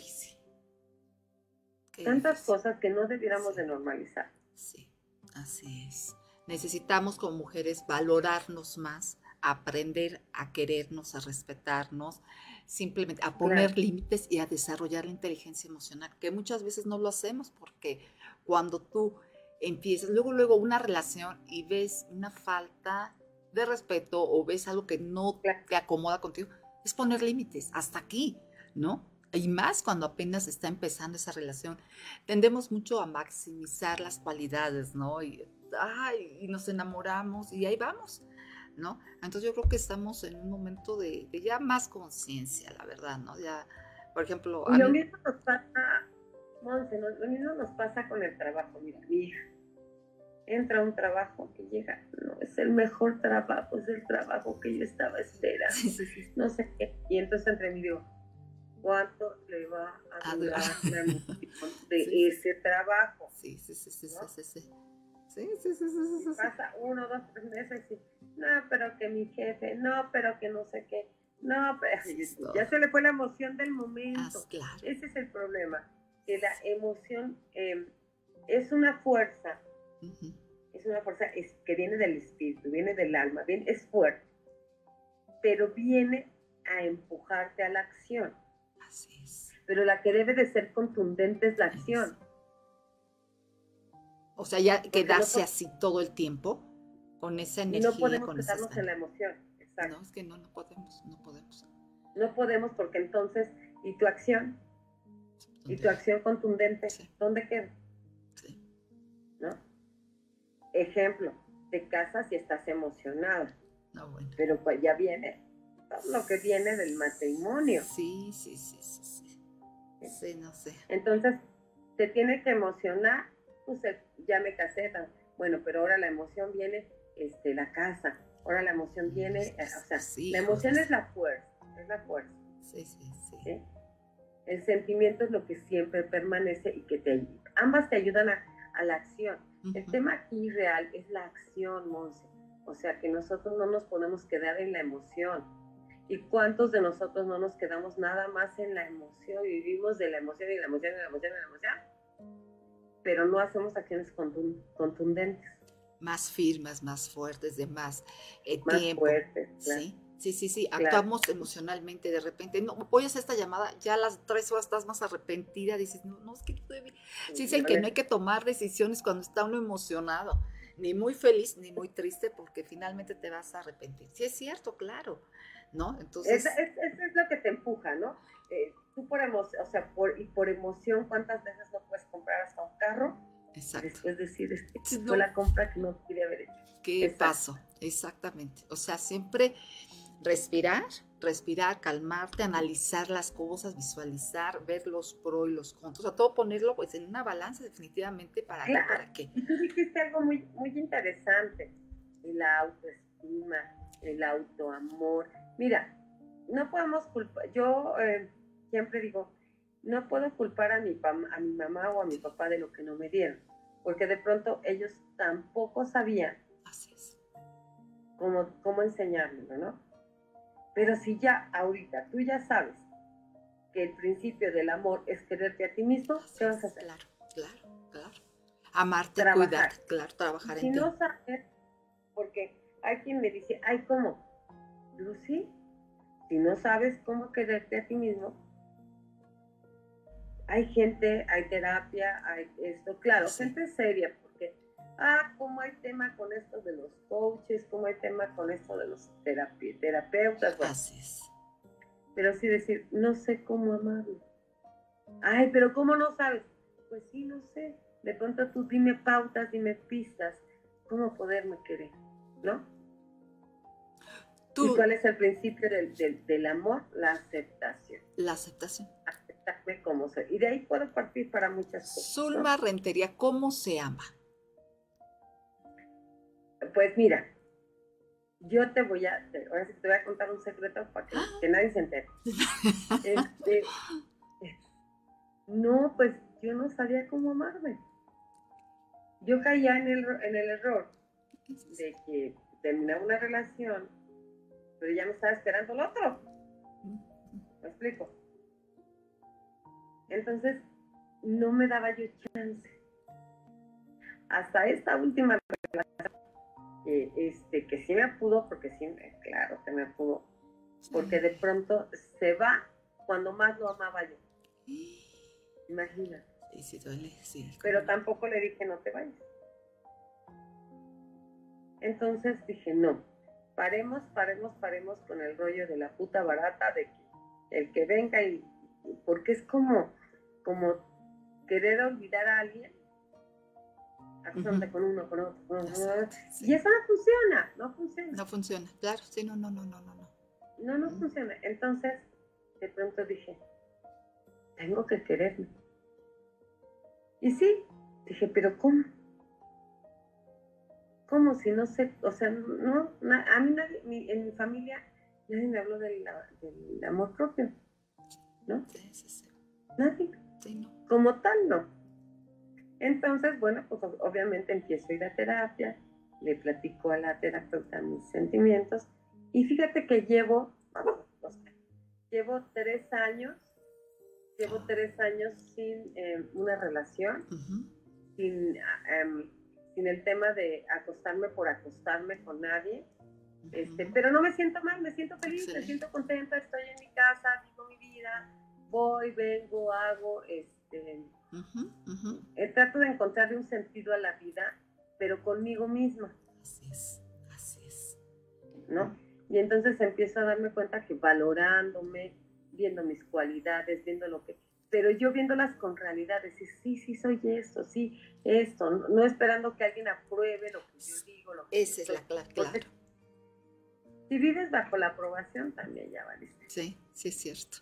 Tantas cosas que no debiéramos de normalizar. Sí, así es. Necesitamos como mujeres valorarnos más, aprender a querernos, a respetarnos, simplemente a poner límites y a desarrollar la inteligencia emocional, que muchas veces no lo hacemos porque cuando tú empiezas, luego, luego una relación y ves una falta de respeto o ves algo que no te acomoda contigo, es poner límites, hasta aquí, ¿no? Y más cuando apenas está empezando esa relación. Tendemos mucho a maximizar las cualidades, ¿no? Y, ay, y nos enamoramos y ahí vamos. ¿no? Entonces yo creo que estamos en un momento de, ya más conciencia, la verdad, ¿no? Ya, por ejemplo... lo mismo nos pasa, Monse, lo mismo nos pasa con el trabajo, mira, mi hija. Entra un trabajo que llega, no, es el mejor trabajo, es el trabajo que yo estaba esperando, no sé qué, y entonces entre mí digo, ¿cuánto le va a durar la [LAUGHS] de ese trabajo? Sí, sí, sí, sí, sí, sí. Sí, sí, sí, sí, sí, Pasa uno, dos, tres meses y, no, pero que mi jefe, no, pero que no sé qué, no, pero [LAUGHS] ya se le fue la emoción del momento. Ah, Ese es el problema, que la emoción em, es una fuerza, es una fuerza que viene del espíritu, viene del alma, bien, es fuerte, pero viene a empujarte a la acción. Así es. Pero la que debe de ser contundente es la acción. O sea, ya quedarse así todo el tiempo, con esa energía. no podemos quedarnos en la emoción. Exacto. No, es que no, no podemos, no podemos. No podemos porque entonces, ¿y tu acción? ¿Y tu acción contundente? ¿Dónde queda? Sí. ¿No? Ejemplo, te casas y estás emocionado. No, bueno. Pero pues ya viene lo que viene del matrimonio. Sí, sí, sí, sí, sí. Sí, no sé. Entonces, te tiene que emocionar pues eh, ya me casé, bueno, pero ahora la emoción viene, este, la casa, ahora la emoción viene, eh, o sea, la emoción es la fuerza, es la fuerza. Sí, sí, sí, El sentimiento es lo que siempre permanece y que te ambas te ayudan a, la acción. El tema aquí real es la acción, Monse. O sea, que nosotros no nos podemos quedar en la emoción. ¿Y cuántos de nosotros no nos quedamos nada más en la emoción? Vivimos de la emoción y la emoción y la emoción y la emoción pero no hacemos acciones contundentes. Más firmes, más fuertes, de más, eh, más Fuertes, ¿sí? Sí, sí, sí, actuamos emocionalmente de repente. No, voy a hacer esta llamada, ya a las tres horas estás más arrepentida, dices, no, no, es que todavía... Sí, dicen que no hay que tomar decisiones cuando está uno emocionado, ni muy feliz, ni muy triste, porque finalmente te vas a arrepentir. Sí, es cierto, claro, ¿no? Entonces... Eso es, lo que te empuja, ¿no? Eh, tú por emoción, o sea, por, y por emoción, ¿cuántas veces no puedes comprar hasta un carro? Exacto. Después decir, es que fue la compra que no quería haber hecho. ¿Qué pasó? Exactamente. O sea, siempre respirar, respirar, calmarte, analizar las cosas, visualizar, ver los pros y los contras, o sea, todo ponerlo pues en una balanza definitivamente para, qué, para qué. Y tú dijiste algo muy, muy interesante, la autoestima, el autoamor. Mira, no podemos culpar, yo eh, siempre digo, no puedo culpar a mi, a mi mamá o a mi papá de lo que no me dieron, porque de pronto ellos tampoco sabían cómo, cómo enseñármelo, ¿no? Pero si ya ahorita tú ya sabes que el principio del amor es quererte a ti mismo, ¿qué vas a hacer? Claro, claro, claro. Amarte, cuidar, claro, trabajar en ti. Si no sabes, porque hay quien me dice, ay, ¿cómo? Lucy, si no sabes cómo quererte a ti mismo, hay gente, hay terapia, hay esto, claro, gente seria, ah, como hay tema con esto de los coaches, como hay tema con esto de los terapeutas. Así es. Pero sí decir, no sé cómo amarlo. Ay, pero ¿cómo no sabes? Pues sí, no sé. De pronto tú dime pautas, dime pistas, cómo poderme querer, ¿no? ¿Y cuál es el principio del, del, amor? La aceptación. La aceptación. Aceptarme como soy. Y de ahí puedo partir para muchas cosas. Zulma Rentería, ¿cómo se ama? Pues mira, yo te voy a, ahora sí te voy a contar un secreto para que, nadie se entere. Este, no, pues yo no sabía cómo amarme. Yo caía en el, en el error de que terminaba una relación, pero ya me estaba esperando el otro. ¿Me explico? Entonces, no me daba yo chance. Hasta esta última relación, este, que sí me pudo, porque sí, claro que me pudo, porque de pronto se va cuando más lo amaba yo. Imagínate. Pero tampoco le dije no te vayas. Entonces dije, no, paremos, paremos, paremos con el rollo de la puta barata, de que el que venga y, porque es como, como querer olvidar a alguien, con uno, con otro, con otro, y eso no funciona, no funciona. No funciona, claro, sí, no, no, no, no, no. No, no, no funciona. Entonces, de pronto dije, tengo que quererme. Y sí, dije, pero ¿cómo? ¿Cómo si no sé? O sea, no, a mí nadie, en mi familia nadie me habló del, amor propio, ¿no? Sí, sí, sí. Nadie. Sí, no. Como tal, no. Entonces, bueno, pues obviamente empiezo a ir a terapia, le platico a la terapeuta mis sentimientos y fíjate que llevo, llevo tres años llevo tres años sin eh, una relación, sin, em, sin el tema de acostarme por acostarme con nadie. Este, pero no me siento mal, me siento feliz, me siento contenta, estoy en mi casa, vivo mi vida, voy, vengo, hago, este, eh, trato de encontrarle un sentido a la vida, pero conmigo misma. Así es, así es. ¿No? Y entonces empiezo a darme cuenta que valorándome, viendo mis cualidades, viendo lo que, pero yo viéndolas con realidad, decir, sí, sí, soy esto, sí, esto, no, esperando que alguien apruebe lo que yo digo. Lo que Esa es la clave, claro. Si vives bajo la aprobación, también ya valiste. Sí, sí es cierto,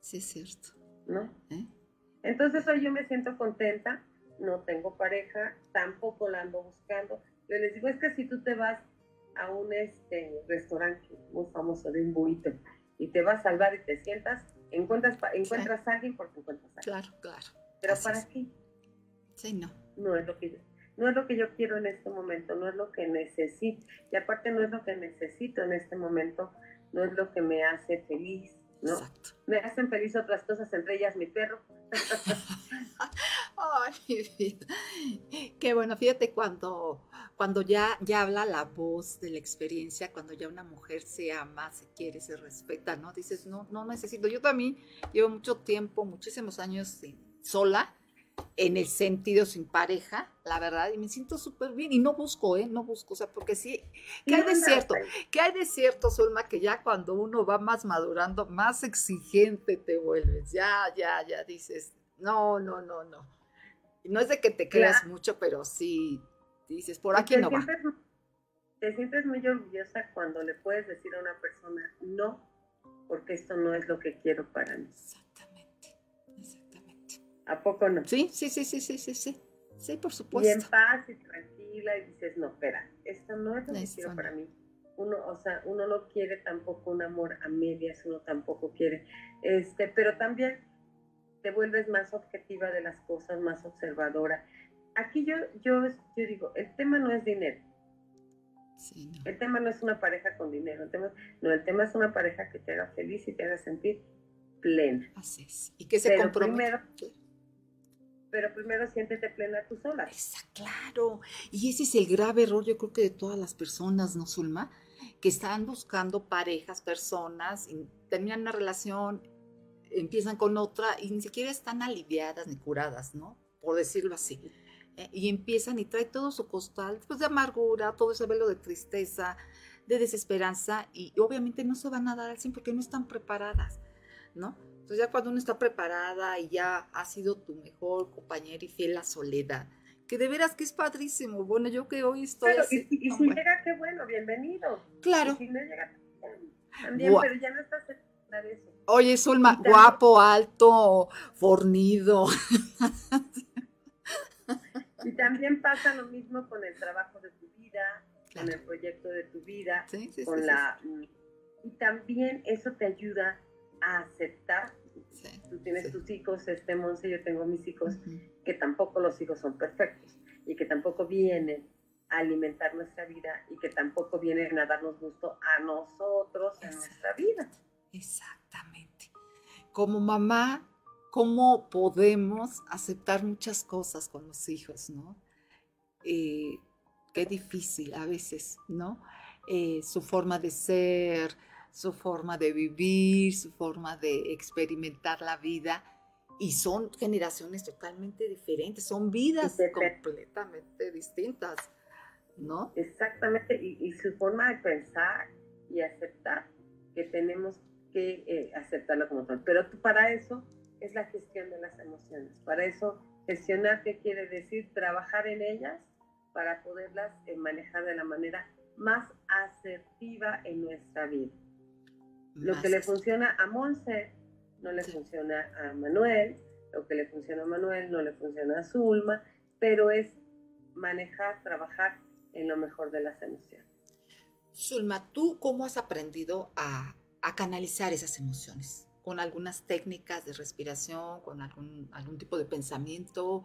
sí es cierto. ¿No? ¿Eh? Entonces hoy yo me siento contenta, no tengo pareja, tampoco la ando buscando. Yo les digo, es que si tú te vas a un este, restaurante muy famoso de un buito, y te va a salvar y te sientas, encuentras, encuentras a alguien porque encuentras a alguien. Claro, claro. Pero ¿para qué? Sí, no. No es lo que yo, no es lo que yo quiero en este momento, no es lo que necesito. Y aparte no es lo que necesito en este momento, no es lo que me hace feliz. ¿No? Exacto. Me hacen feliz otras cosas, entre ellas mi perro. [LAUGHS] Ay. Qué bueno, fíjate cuando cuando ya, ya habla la voz de la experiencia, cuando ya una mujer se ama, se quiere, se respeta, ¿no? Dices, no, no necesito. Yo también llevo mucho tiempo, muchísimos años sola, en el sentido sin pareja, la verdad, y me siento súper bien. Y no busco, ¿eh? No busco, o sea, porque sí, ¿qué hay de cierto? ¿Qué hay de cierto, Solma? Que ya cuando uno va más madurando, más exigente te vuelves. Ya, ya, ya dices, no, no, no, no. No es de que te creas mucho, pero sí dices, por aquí no va. Te sientes muy orgullosa cuando le puedes decir a una persona, no, porque esto no es lo que quiero para mí. Exactamente. ¿A poco no? Sí, sí, sí, sí, sí, sí, sí. Sí, por supuesto. Y en paz y tranquila y dices, no, espera, esto no es lo que quiero para mí. Uno, o sea, uno no quiere tampoco un amor a medias, uno tampoco quiere, este, pero también te vuelves más objetiva de las cosas, más observadora aquí yo, yo, yo digo, el tema no es dinero. El tema no es una pareja con dinero, el tema, no, el tema es una pareja que te haga feliz y te haga sentir plena. Así es. Y que se Primero, pero primero siéntete plena tú sola. Exacto, claro. Y ese es el grave error, yo creo que de todas las personas, ¿no, Zulma? Que están buscando parejas, personas, y terminan una relación, empiezan con otra y ni siquiera están aliviadas ni curadas, ¿no? Por decirlo así. Eh, y empiezan y trae todo su costal pues, de amargura, todo ese velo de tristeza, de desesperanza y obviamente no se van a dar al 100 porque no están preparadas, ¿no? Entonces ya cuando uno está preparada y ya ha sido tu mejor compañera y fiel a soledad, que de veras que es padrísimo. Bueno, yo que hoy estoy Y, si llega, qué bueno, bienvenido. Claro. si no llega, También, pero ya no estás de eso. Oye, Zulma, guapo, alto, fornido. Y también pasa lo mismo con el trabajo de tu vida, con el proyecto de tu vida, con la mm, y también eso te ayuda a aceptar. Tú tienes tus hijos, este Monse, yo tengo mis hijos, que tampoco los hijos son perfectos y que tampoco vienen a alimentar nuestra vida y que tampoco vienen a darnos gusto a nosotros en nuestra vida. Exactamente. Como mamá, ¿cómo podemos aceptar muchas cosas con los hijos, no? Eh, qué difícil a veces, ¿no? Eh, su forma de ser, su forma de vivir, su forma de experimentar la vida. Y son generaciones totalmente diferentes, son vidas completamente distintas, ¿no? Exactamente, y, su forma de pensar y aceptar que tenemos que eh, aceptarlo como tal. Pero para eso es la gestión de las emociones. Para eso, gestionar, ¿qué quiere decir? Trabajar en ellas para poderlas eh, manejar de la manera más asertiva en nuestra vida. Lo que le funciona a Monse no le funciona a Manuel, lo que le funciona a Manuel no le funciona a Zulma, pero es manejar, trabajar en lo mejor de las emociones. Zulma, ¿tú cómo has aprendido a, canalizar esas emociones? ¿Con algunas técnicas de respiración, con algún, algún tipo de pensamiento?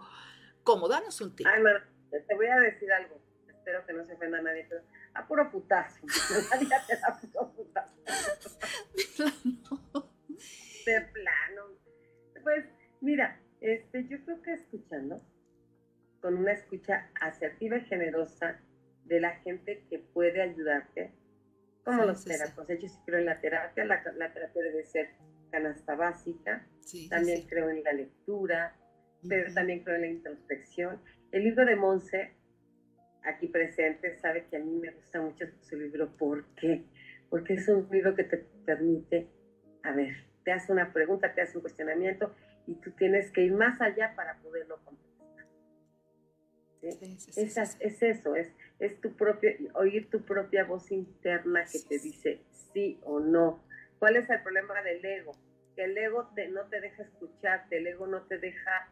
¿Cómo? Danos un tip. Ay, te voy a decir algo. Espero que no se ofenda a nadie, pero a puro putazo. [LAUGHS] Nadie te da puro putazo. De plano. Pues, mira, este, yo creo que escuchando, con una escucha asertiva y generosa de la gente que puede ayudarte, como los terapeutas. Yo sí creo en la terapia, la, terapia debe ser canasta básica, también creo en la lectura, pero también creo en la introspección. El libro de Monse aquí presente sabe que a mí me gusta mucho su libro. ¿Por qué? Porque es un libro que te permite, a ver, te hace una pregunta, te hace un cuestionamiento y tú tienes que ir más allá para poderlo contestar. es, es, eso, es, es tu propio, oír tu propia voz interna que te dice sí o no. ¿Cuál es el problema del ego? Que el ego te, no te deja escucharte, el ego no te deja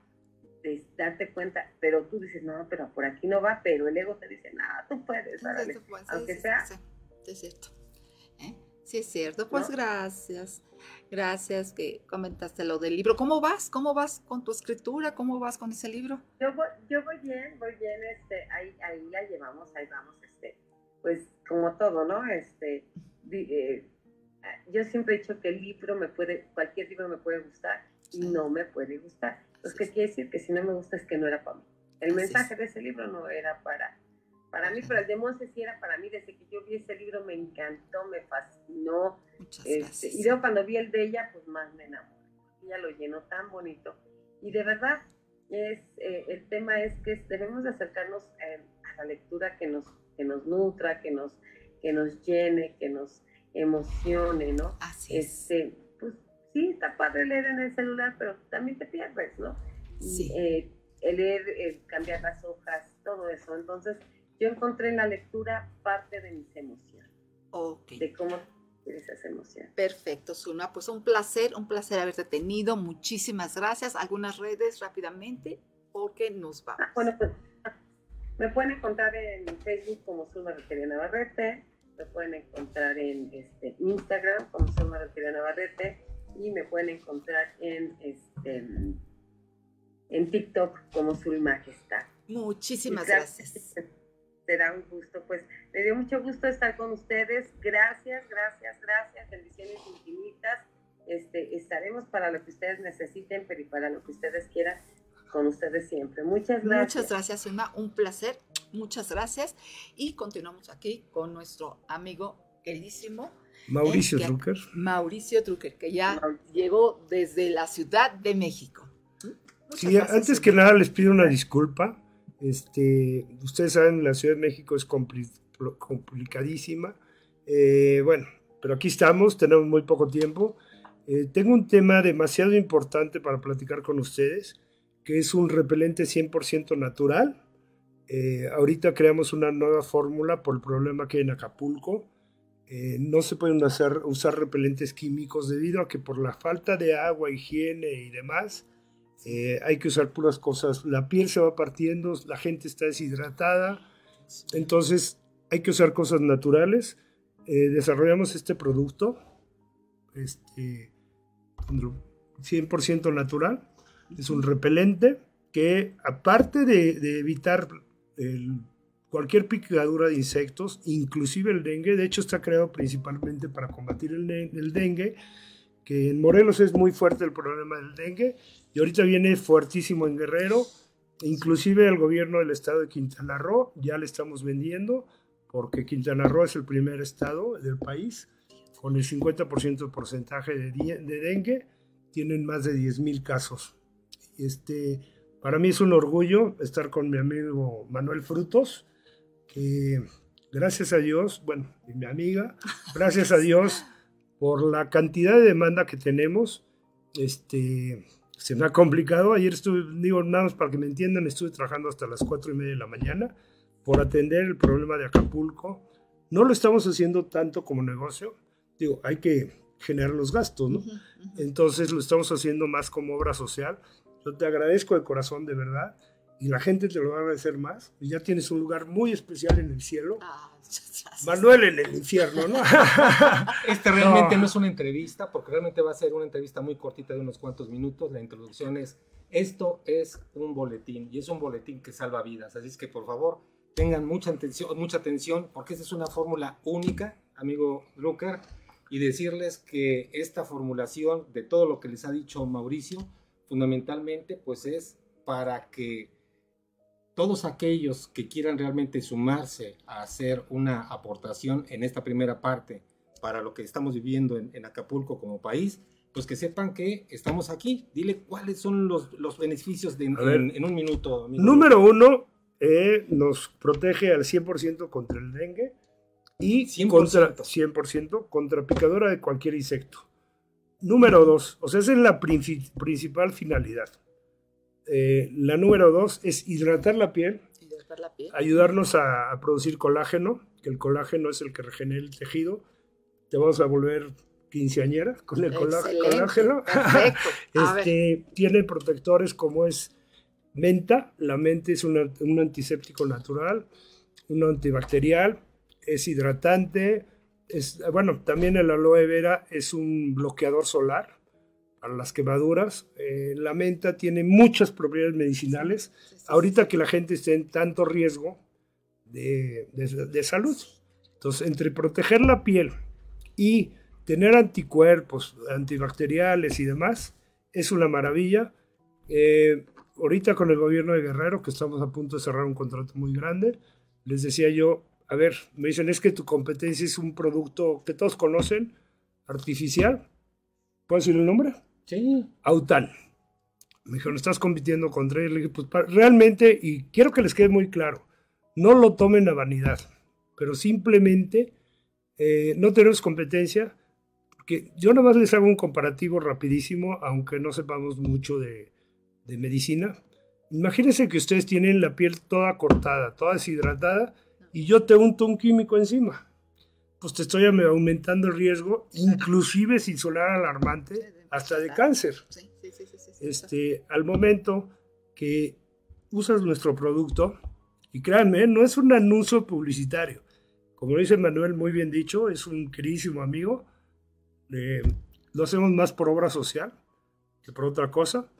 de darte cuenta, pero tú dices, no, pero por aquí no va, pero el ego te dice, no, tú puedes, aunque sea. Sí, es cierto. ¿Eh? Sí, es cierto. Pues gracias. Gracias que comentaste lo del libro. ¿Cómo vas? ¿Cómo vas con tu escritura? ¿Cómo vas con ese libro? Yo voy, yo voy bien, voy bien, este, ahí, ahí la llevamos, ahí vamos, este, pues como todo, ¿no? Este, eh, yo siempre he dicho que el libro me puede, cualquier libro me puede gustar y no me puede gustar pues, ¿qué quiere decir? Que si no me gusta es que no era para mí. El mensaje de ese libro no era para, para mí, pero el de Monse sí era para mí. Desde que yo vi ese libro me encantó, me fascinó. Este, y luego cuando vi el de ella, pues más me enamoré. Ella lo llenó tan bonito. Y de verdad, es, eh, el tema es que debemos de acercarnos eh, a la lectura que nos, que nos nutra, que nos, que nos llene, que nos emocione, ¿no? Así es. Este, sí, está padre leer en el celular, pero también te pierdes, ¿no? Sí. Eh, el leer, el cambiar las hojas, todo eso. Entonces, yo encontré en la lectura parte de mis emociones. Ok. De cómo esas emociones. Perfecto, Zulma. Pues un placer, un placer haberte tenido. Muchísimas gracias. Algunas redes rápidamente, porque nos vamos. Ah, bueno, pues me pueden encontrar en Facebook como Zulma Retería Navarrete. Me pueden encontrar en este, Instagram como Zulma Retería Navarrete y me pueden encontrar en, este, en TikTok como su Majestad. Muchísimas gracias. Será [LAUGHS] un gusto, pues me dio mucho gusto estar con ustedes. Gracias, gracias, gracias. Bendiciones infinitas. Este, estaremos para lo que ustedes necesiten, pero y para lo que ustedes quieran con ustedes siempre. Muchas gracias. Muchas gracias, Emma. Un placer. Muchas gracias. Y continuamos aquí con nuestro amigo queridísimo Mauricio Drucker. Mauricio Drucker, que ya llegó desde la Ciudad de México. sí, antes que nada les pido una disculpa. Este, ustedes saben, la Ciudad de México es complicadísima. Eh, bueno, pero aquí estamos, tenemos muy poco tiempo. Eh, tengo un tema demasiado importante para platicar con ustedes, que es un repelente 100% natural. Eh, ahorita creamos una nueva fórmula por el problema que hay en Acapulco eh, no se pueden hacer, usar repelentes químicos debido a que por la falta de agua, higiene y demás, eh, hay que usar puras cosas. La piel se va partiendo, la gente está deshidratada, entonces hay que usar cosas naturales. Eh, desarrollamos este producto, este, 100% natural, es un repelente que aparte de, de evitar el cualquier picadura de insectos, inclusive el dengue. De hecho, está creado principalmente para combatir el, dengue, que en Morelos es muy fuerte el problema del dengue y ahorita viene fuertísimo en Guerrero. Inclusive el gobierno del estado de Quintana Roo ya le estamos vendiendo porque Quintana Roo es el primer estado del país con el 50% de porcentaje de, de, dengue. Tienen más de 10.000 casos. Este, para mí es un orgullo estar con mi amigo Manuel Frutos, que gracias a Dios, bueno, y mi amiga, [LAUGHS] gracias a Dios por la cantidad de demanda que tenemos, este, se me ha complicado. Ayer estuve, digo, nada más para que me entiendan, estuve trabajando hasta las cuatro y media de la mañana por atender el problema de Acapulco. No lo estamos haciendo tanto como negocio, digo, hay que generar los gastos, ¿no? Entonces lo estamos haciendo más como obra social. Yo te agradezco de corazón, de verdad y la gente te lo va a agradecer más. Y ya tienes un lugar muy especial en el cielo. Ah, Manuel en el infierno, ¿no? [LAUGHS] este realmente no. es una entrevista, porque realmente va a ser una entrevista muy cortita de unos cuantos minutos. La introducción es, esto es un boletín y es un boletín que salva vidas. Así es que por favor tengan mucha atención, mucha atención porque esta es una fórmula única, amigo Lucar, y decirles que esta formulación de todo lo que les ha dicho Mauricio, fundamentalmente pues es para que todos aquellos que quieran realmente sumarse a hacer una aportación en esta primera parte para lo que estamos viviendo en, Acapulco como país, pues que sepan que estamos aquí. Dile cuáles son los, los beneficios de, en, un minuto. Número uno, eh, nos protege al 100% contra el dengue y 100%. contra 100% contra picadura de cualquier insecto. Número dos, o sea, esa es la principal finalidad. Eh, la número dos es hidratar la piel, ayudarnos a, producir colágeno, que el colágeno es el que regenera el tejido. Te vamos a volver quinceañera con el colágeno. [LAUGHS] este, tiene protectores como es menta. La menta es un antiséptico natural, un antibacterial, es hidratante. Es, bueno, también el aloe vera es un bloqueador solar para las quemaduras. Eh, la menta tiene muchas propiedades medicinales. Ahorita que la gente está en tanto riesgo de, de, salud. Entonces, entre proteger la piel y tener anticuerpos antibacteriales y demás, es una maravilla. Eh, ahorita con el gobierno de Guerrero, que estamos a punto de cerrar un contrato muy grande, les decía yo, a ver, me dicen, es que tu competencia es un producto que todos conocen, artificial. ¿Puedo decir el nombre? Sí. Autal. Me dijo, ¿no estás compitiendo contra él? Le dije, pues realmente, y quiero que les quede muy claro, no lo tomen a vanidad, pero simplemente eh, no tenemos competencia, porque yo nada más les hago un comparativo rapidísimo, aunque no sepamos mucho de, de medicina. Imagínense que ustedes tienen la piel toda cortada, toda deshidratada, y yo te unto un químico encima. Pues te estoy aumentando el riesgo, inclusive sin sonar alarmante, hasta de cáncer. este, al momento que usas nuestro producto, y créanme, no es un anuncio publicitario. Como dice Manuel, muy bien dicho, es un queridísimo amigo. lo hacemos más por obra social que por otra cosa.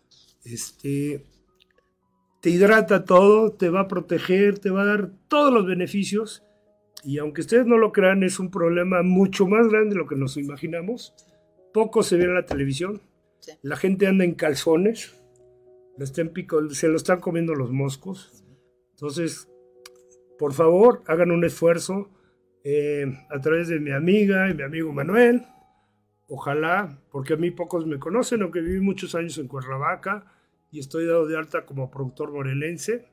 Este, te hidrata todo, te va a proteger, te va a dar todos los beneficios. Y aunque ustedes no lo crean, es un problema mucho más grande de lo que nos imaginamos poco se ve en la televisión. La gente anda en calzones, se lo están comiendo los moscos. Entonces, por favor, hagan un esfuerzo eh, a través de mi amiga y mi amigo Manuel. Ojalá, porque a mí pocos me conocen, aunque viví muchos años en Cuernavaca y estoy dado de alta como productor morelense,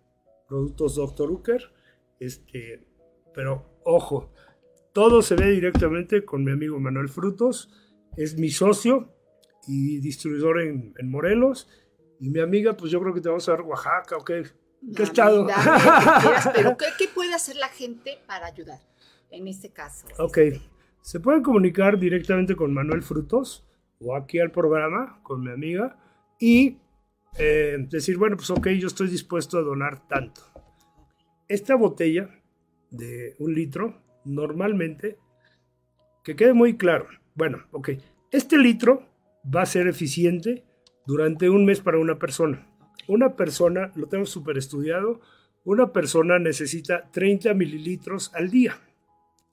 productos Dr. Ucker. Este, pero ojo, todo se ve directamente con mi amigo Manuel Frutos es mi socio y distribuidor en, Morelos. Y mi amiga, pues yo creo que te vamos a dar Oaxaca, ¿o qué? ¿Qué estado? pero ¿qué, puede hacer la gente para ayudar en este caso? Ok. se pueden comunicar directamente con Manuel Frutos o aquí al programa con mi amiga y eh, decir, bueno, pues ok, yo estoy dispuesto a donar tanto. Esta botella de un litro, normalmente, que quede muy claro, bueno, ok, este litro va a ser eficiente durante un mes para una persona. Una persona, lo tengo súper estudiado, una persona necesita 30 mililitros al día.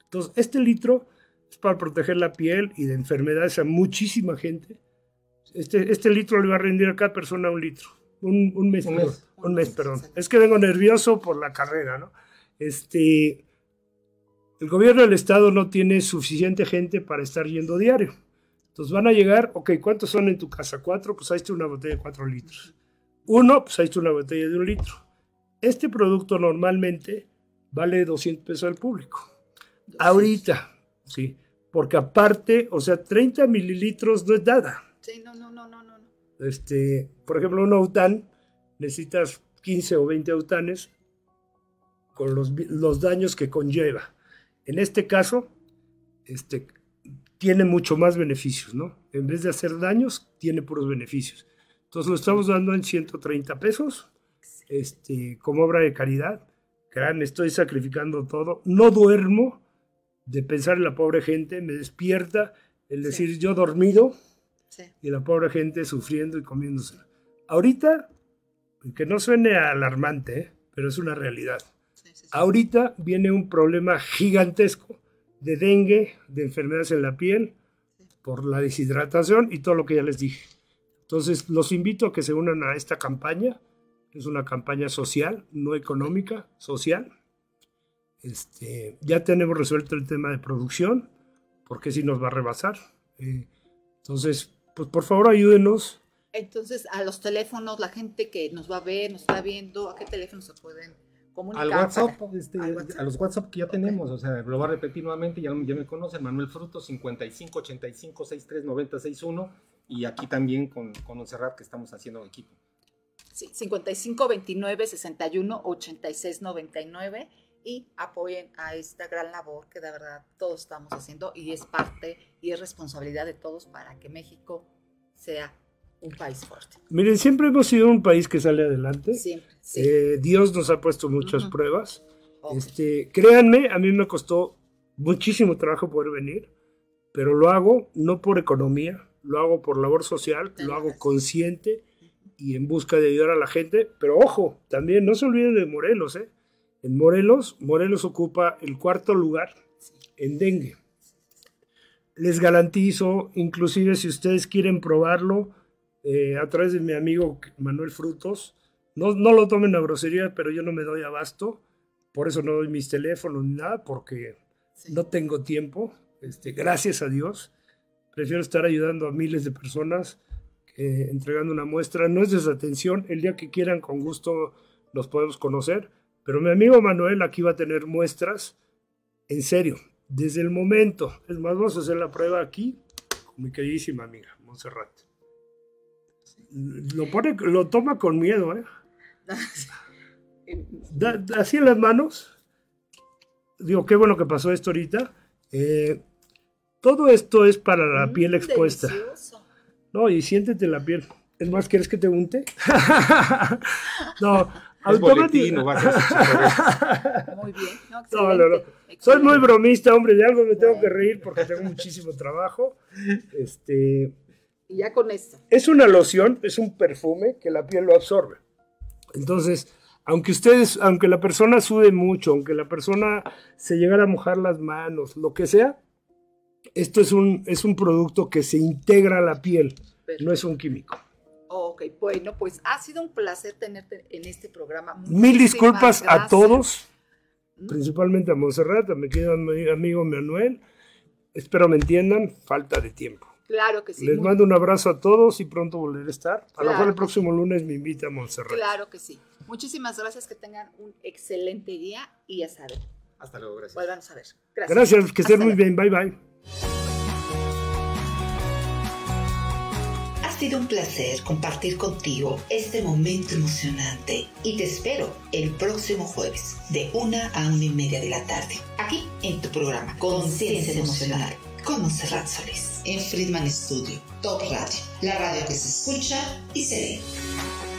Entonces, este litro es para proteger la piel y de enfermedades a muchísima gente. Este, este litro le va a rendir a cada persona un litro. Un, un mes, un mes, un mes, perdón. Es que vengo nervioso por la carrera, ¿no? Este, el gobierno del estado no tiene suficiente gente para estar yendo diario. Entonces van a llegar, ok, ¿cuántos son en tu casa? Cuatro, pues ahí está una botella de cuatro litros. Uno, pues ahí está una botella de un litro. Este producto normalmente vale 200 pesos al público. Ahorita, sí, porque aparte, o sea, 30 mililitros no es nada. Sí, no, no, no, no, no. Este, por ejemplo, un aután, necesitas 15 o 20 autanes con los, los daños que conlleva. En este caso, este, tiene mucho más beneficios, ¿no? En vez de hacer daños, tiene puros beneficios. Entonces lo estamos dando en 130 pesos, este, como obra de caridad. Gran, estoy sacrificando todo. No duermo de pensar en la pobre gente, me despierta el decir yo dormido y la pobre gente sufriendo y comiéndose. Ahorita, que no suene alarmante, ¿eh? pero es una realidad. Ahorita viene un problema gigantesco de dengue, de enfermedades en la piel, por la deshidratación y todo lo que ya les dije. Entonces, los invito a que se unan a esta campaña. Es una campaña social, no económica, social. Este, ya tenemos resuelto el tema de producción, porque si nos va a rebasar. Eh, entonces, pues por favor ayúdenos. Entonces, a los teléfonos, la gente que nos va a ver, nos está viendo, ¿a qué teléfono se pueden al WhatsApp, este, a los WhatsApp que ya tenemos, o sea, lo voy a repetir nuevamente, ya, ya me conocen, Manuel Fruto, 55 85 63 90 61, y aquí también con, con Monserrat que estamos haciendo equipo. Sí, 55 29 61 86 99 y apoyen a esta gran labor que de verdad todos estamos haciendo y es parte y es responsabilidad de todos para que México sea un país fuerte. Miren, siempre hemos sido un país que sale adelante. Eh, Dios nos ha puesto muchas pruebas. Este, créanme, a mí me costó muchísimo trabajo poder venir, pero lo hago no por economía, lo hago por labor social, lo hago consciente y en busca de ayudar a la gente. Pero ojo, también no se olviden de Morelos. ¿eh? En Morelos, Morelos ocupa el cuarto lugar en dengue. Les garantizo, inclusive si ustedes quieren probarlo, eh, a través de mi amigo Manuel Frutos. No, no lo tomen a grosería, pero yo no me doy abasto. Por eso no doy mis teléfonos ni nada, porque no tengo tiempo. Este, gracias a Dios. Prefiero estar ayudando a miles de personas entregando una muestra. No es desatención. El día que quieran, con gusto los podemos conocer. Pero mi amigo Manuel aquí va a tener muestras. En serio, desde el momento. Es más, vamos a hacer la prueba aquí con mi queridísima amiga, Montserrat lo pone, lo toma con miedo, ¿eh? así en las manos. Digo, qué bueno que pasó esto ahorita. Eh, todo esto es para la mm, piel expuesta. No, y siéntete la piel. Es más, ¿quieres que te unte? [LAUGHS] no, automático. Muy bien. No, no, no. Soy muy bromista, hombre, de algo me tengo que reír porque tengo muchísimo trabajo. Este, y ya con esto. Es una loción, es un perfume que la piel lo absorbe. Entonces, aunque ustedes, aunque la persona sude mucho, aunque la persona se llegara a mojar las manos, lo que sea, esto es un, es un producto que se integra a la piel, no es un químico. Ok, bueno, pues ha sido un placer tenerte en este programa. Mil disculpas a todos, principalmente a Monserrat, a mi querido amigo Manuel. Espero me entiendan, falta de tiempo. Claro que sí. Les mando un abrazo a todos y pronto volveré a estar. A lo mejor el próximo lunes me invita a Montserrat. Claro que sí. Muchísimas gracias, que tengan un excelente día y ya saben. Hasta luego, gracias. Vuelvan a ver. Gracias. Gracias, que estén muy bien. Bye bye. sido un placer compartir contigo este momento emocionante y te espero el próximo jueves de una a una y media de la tarde, aquí en tu programa Conciencia Emocional con Monserrat Solís en Friedman Studio, Top Radio, la radio que se escucha y se ve.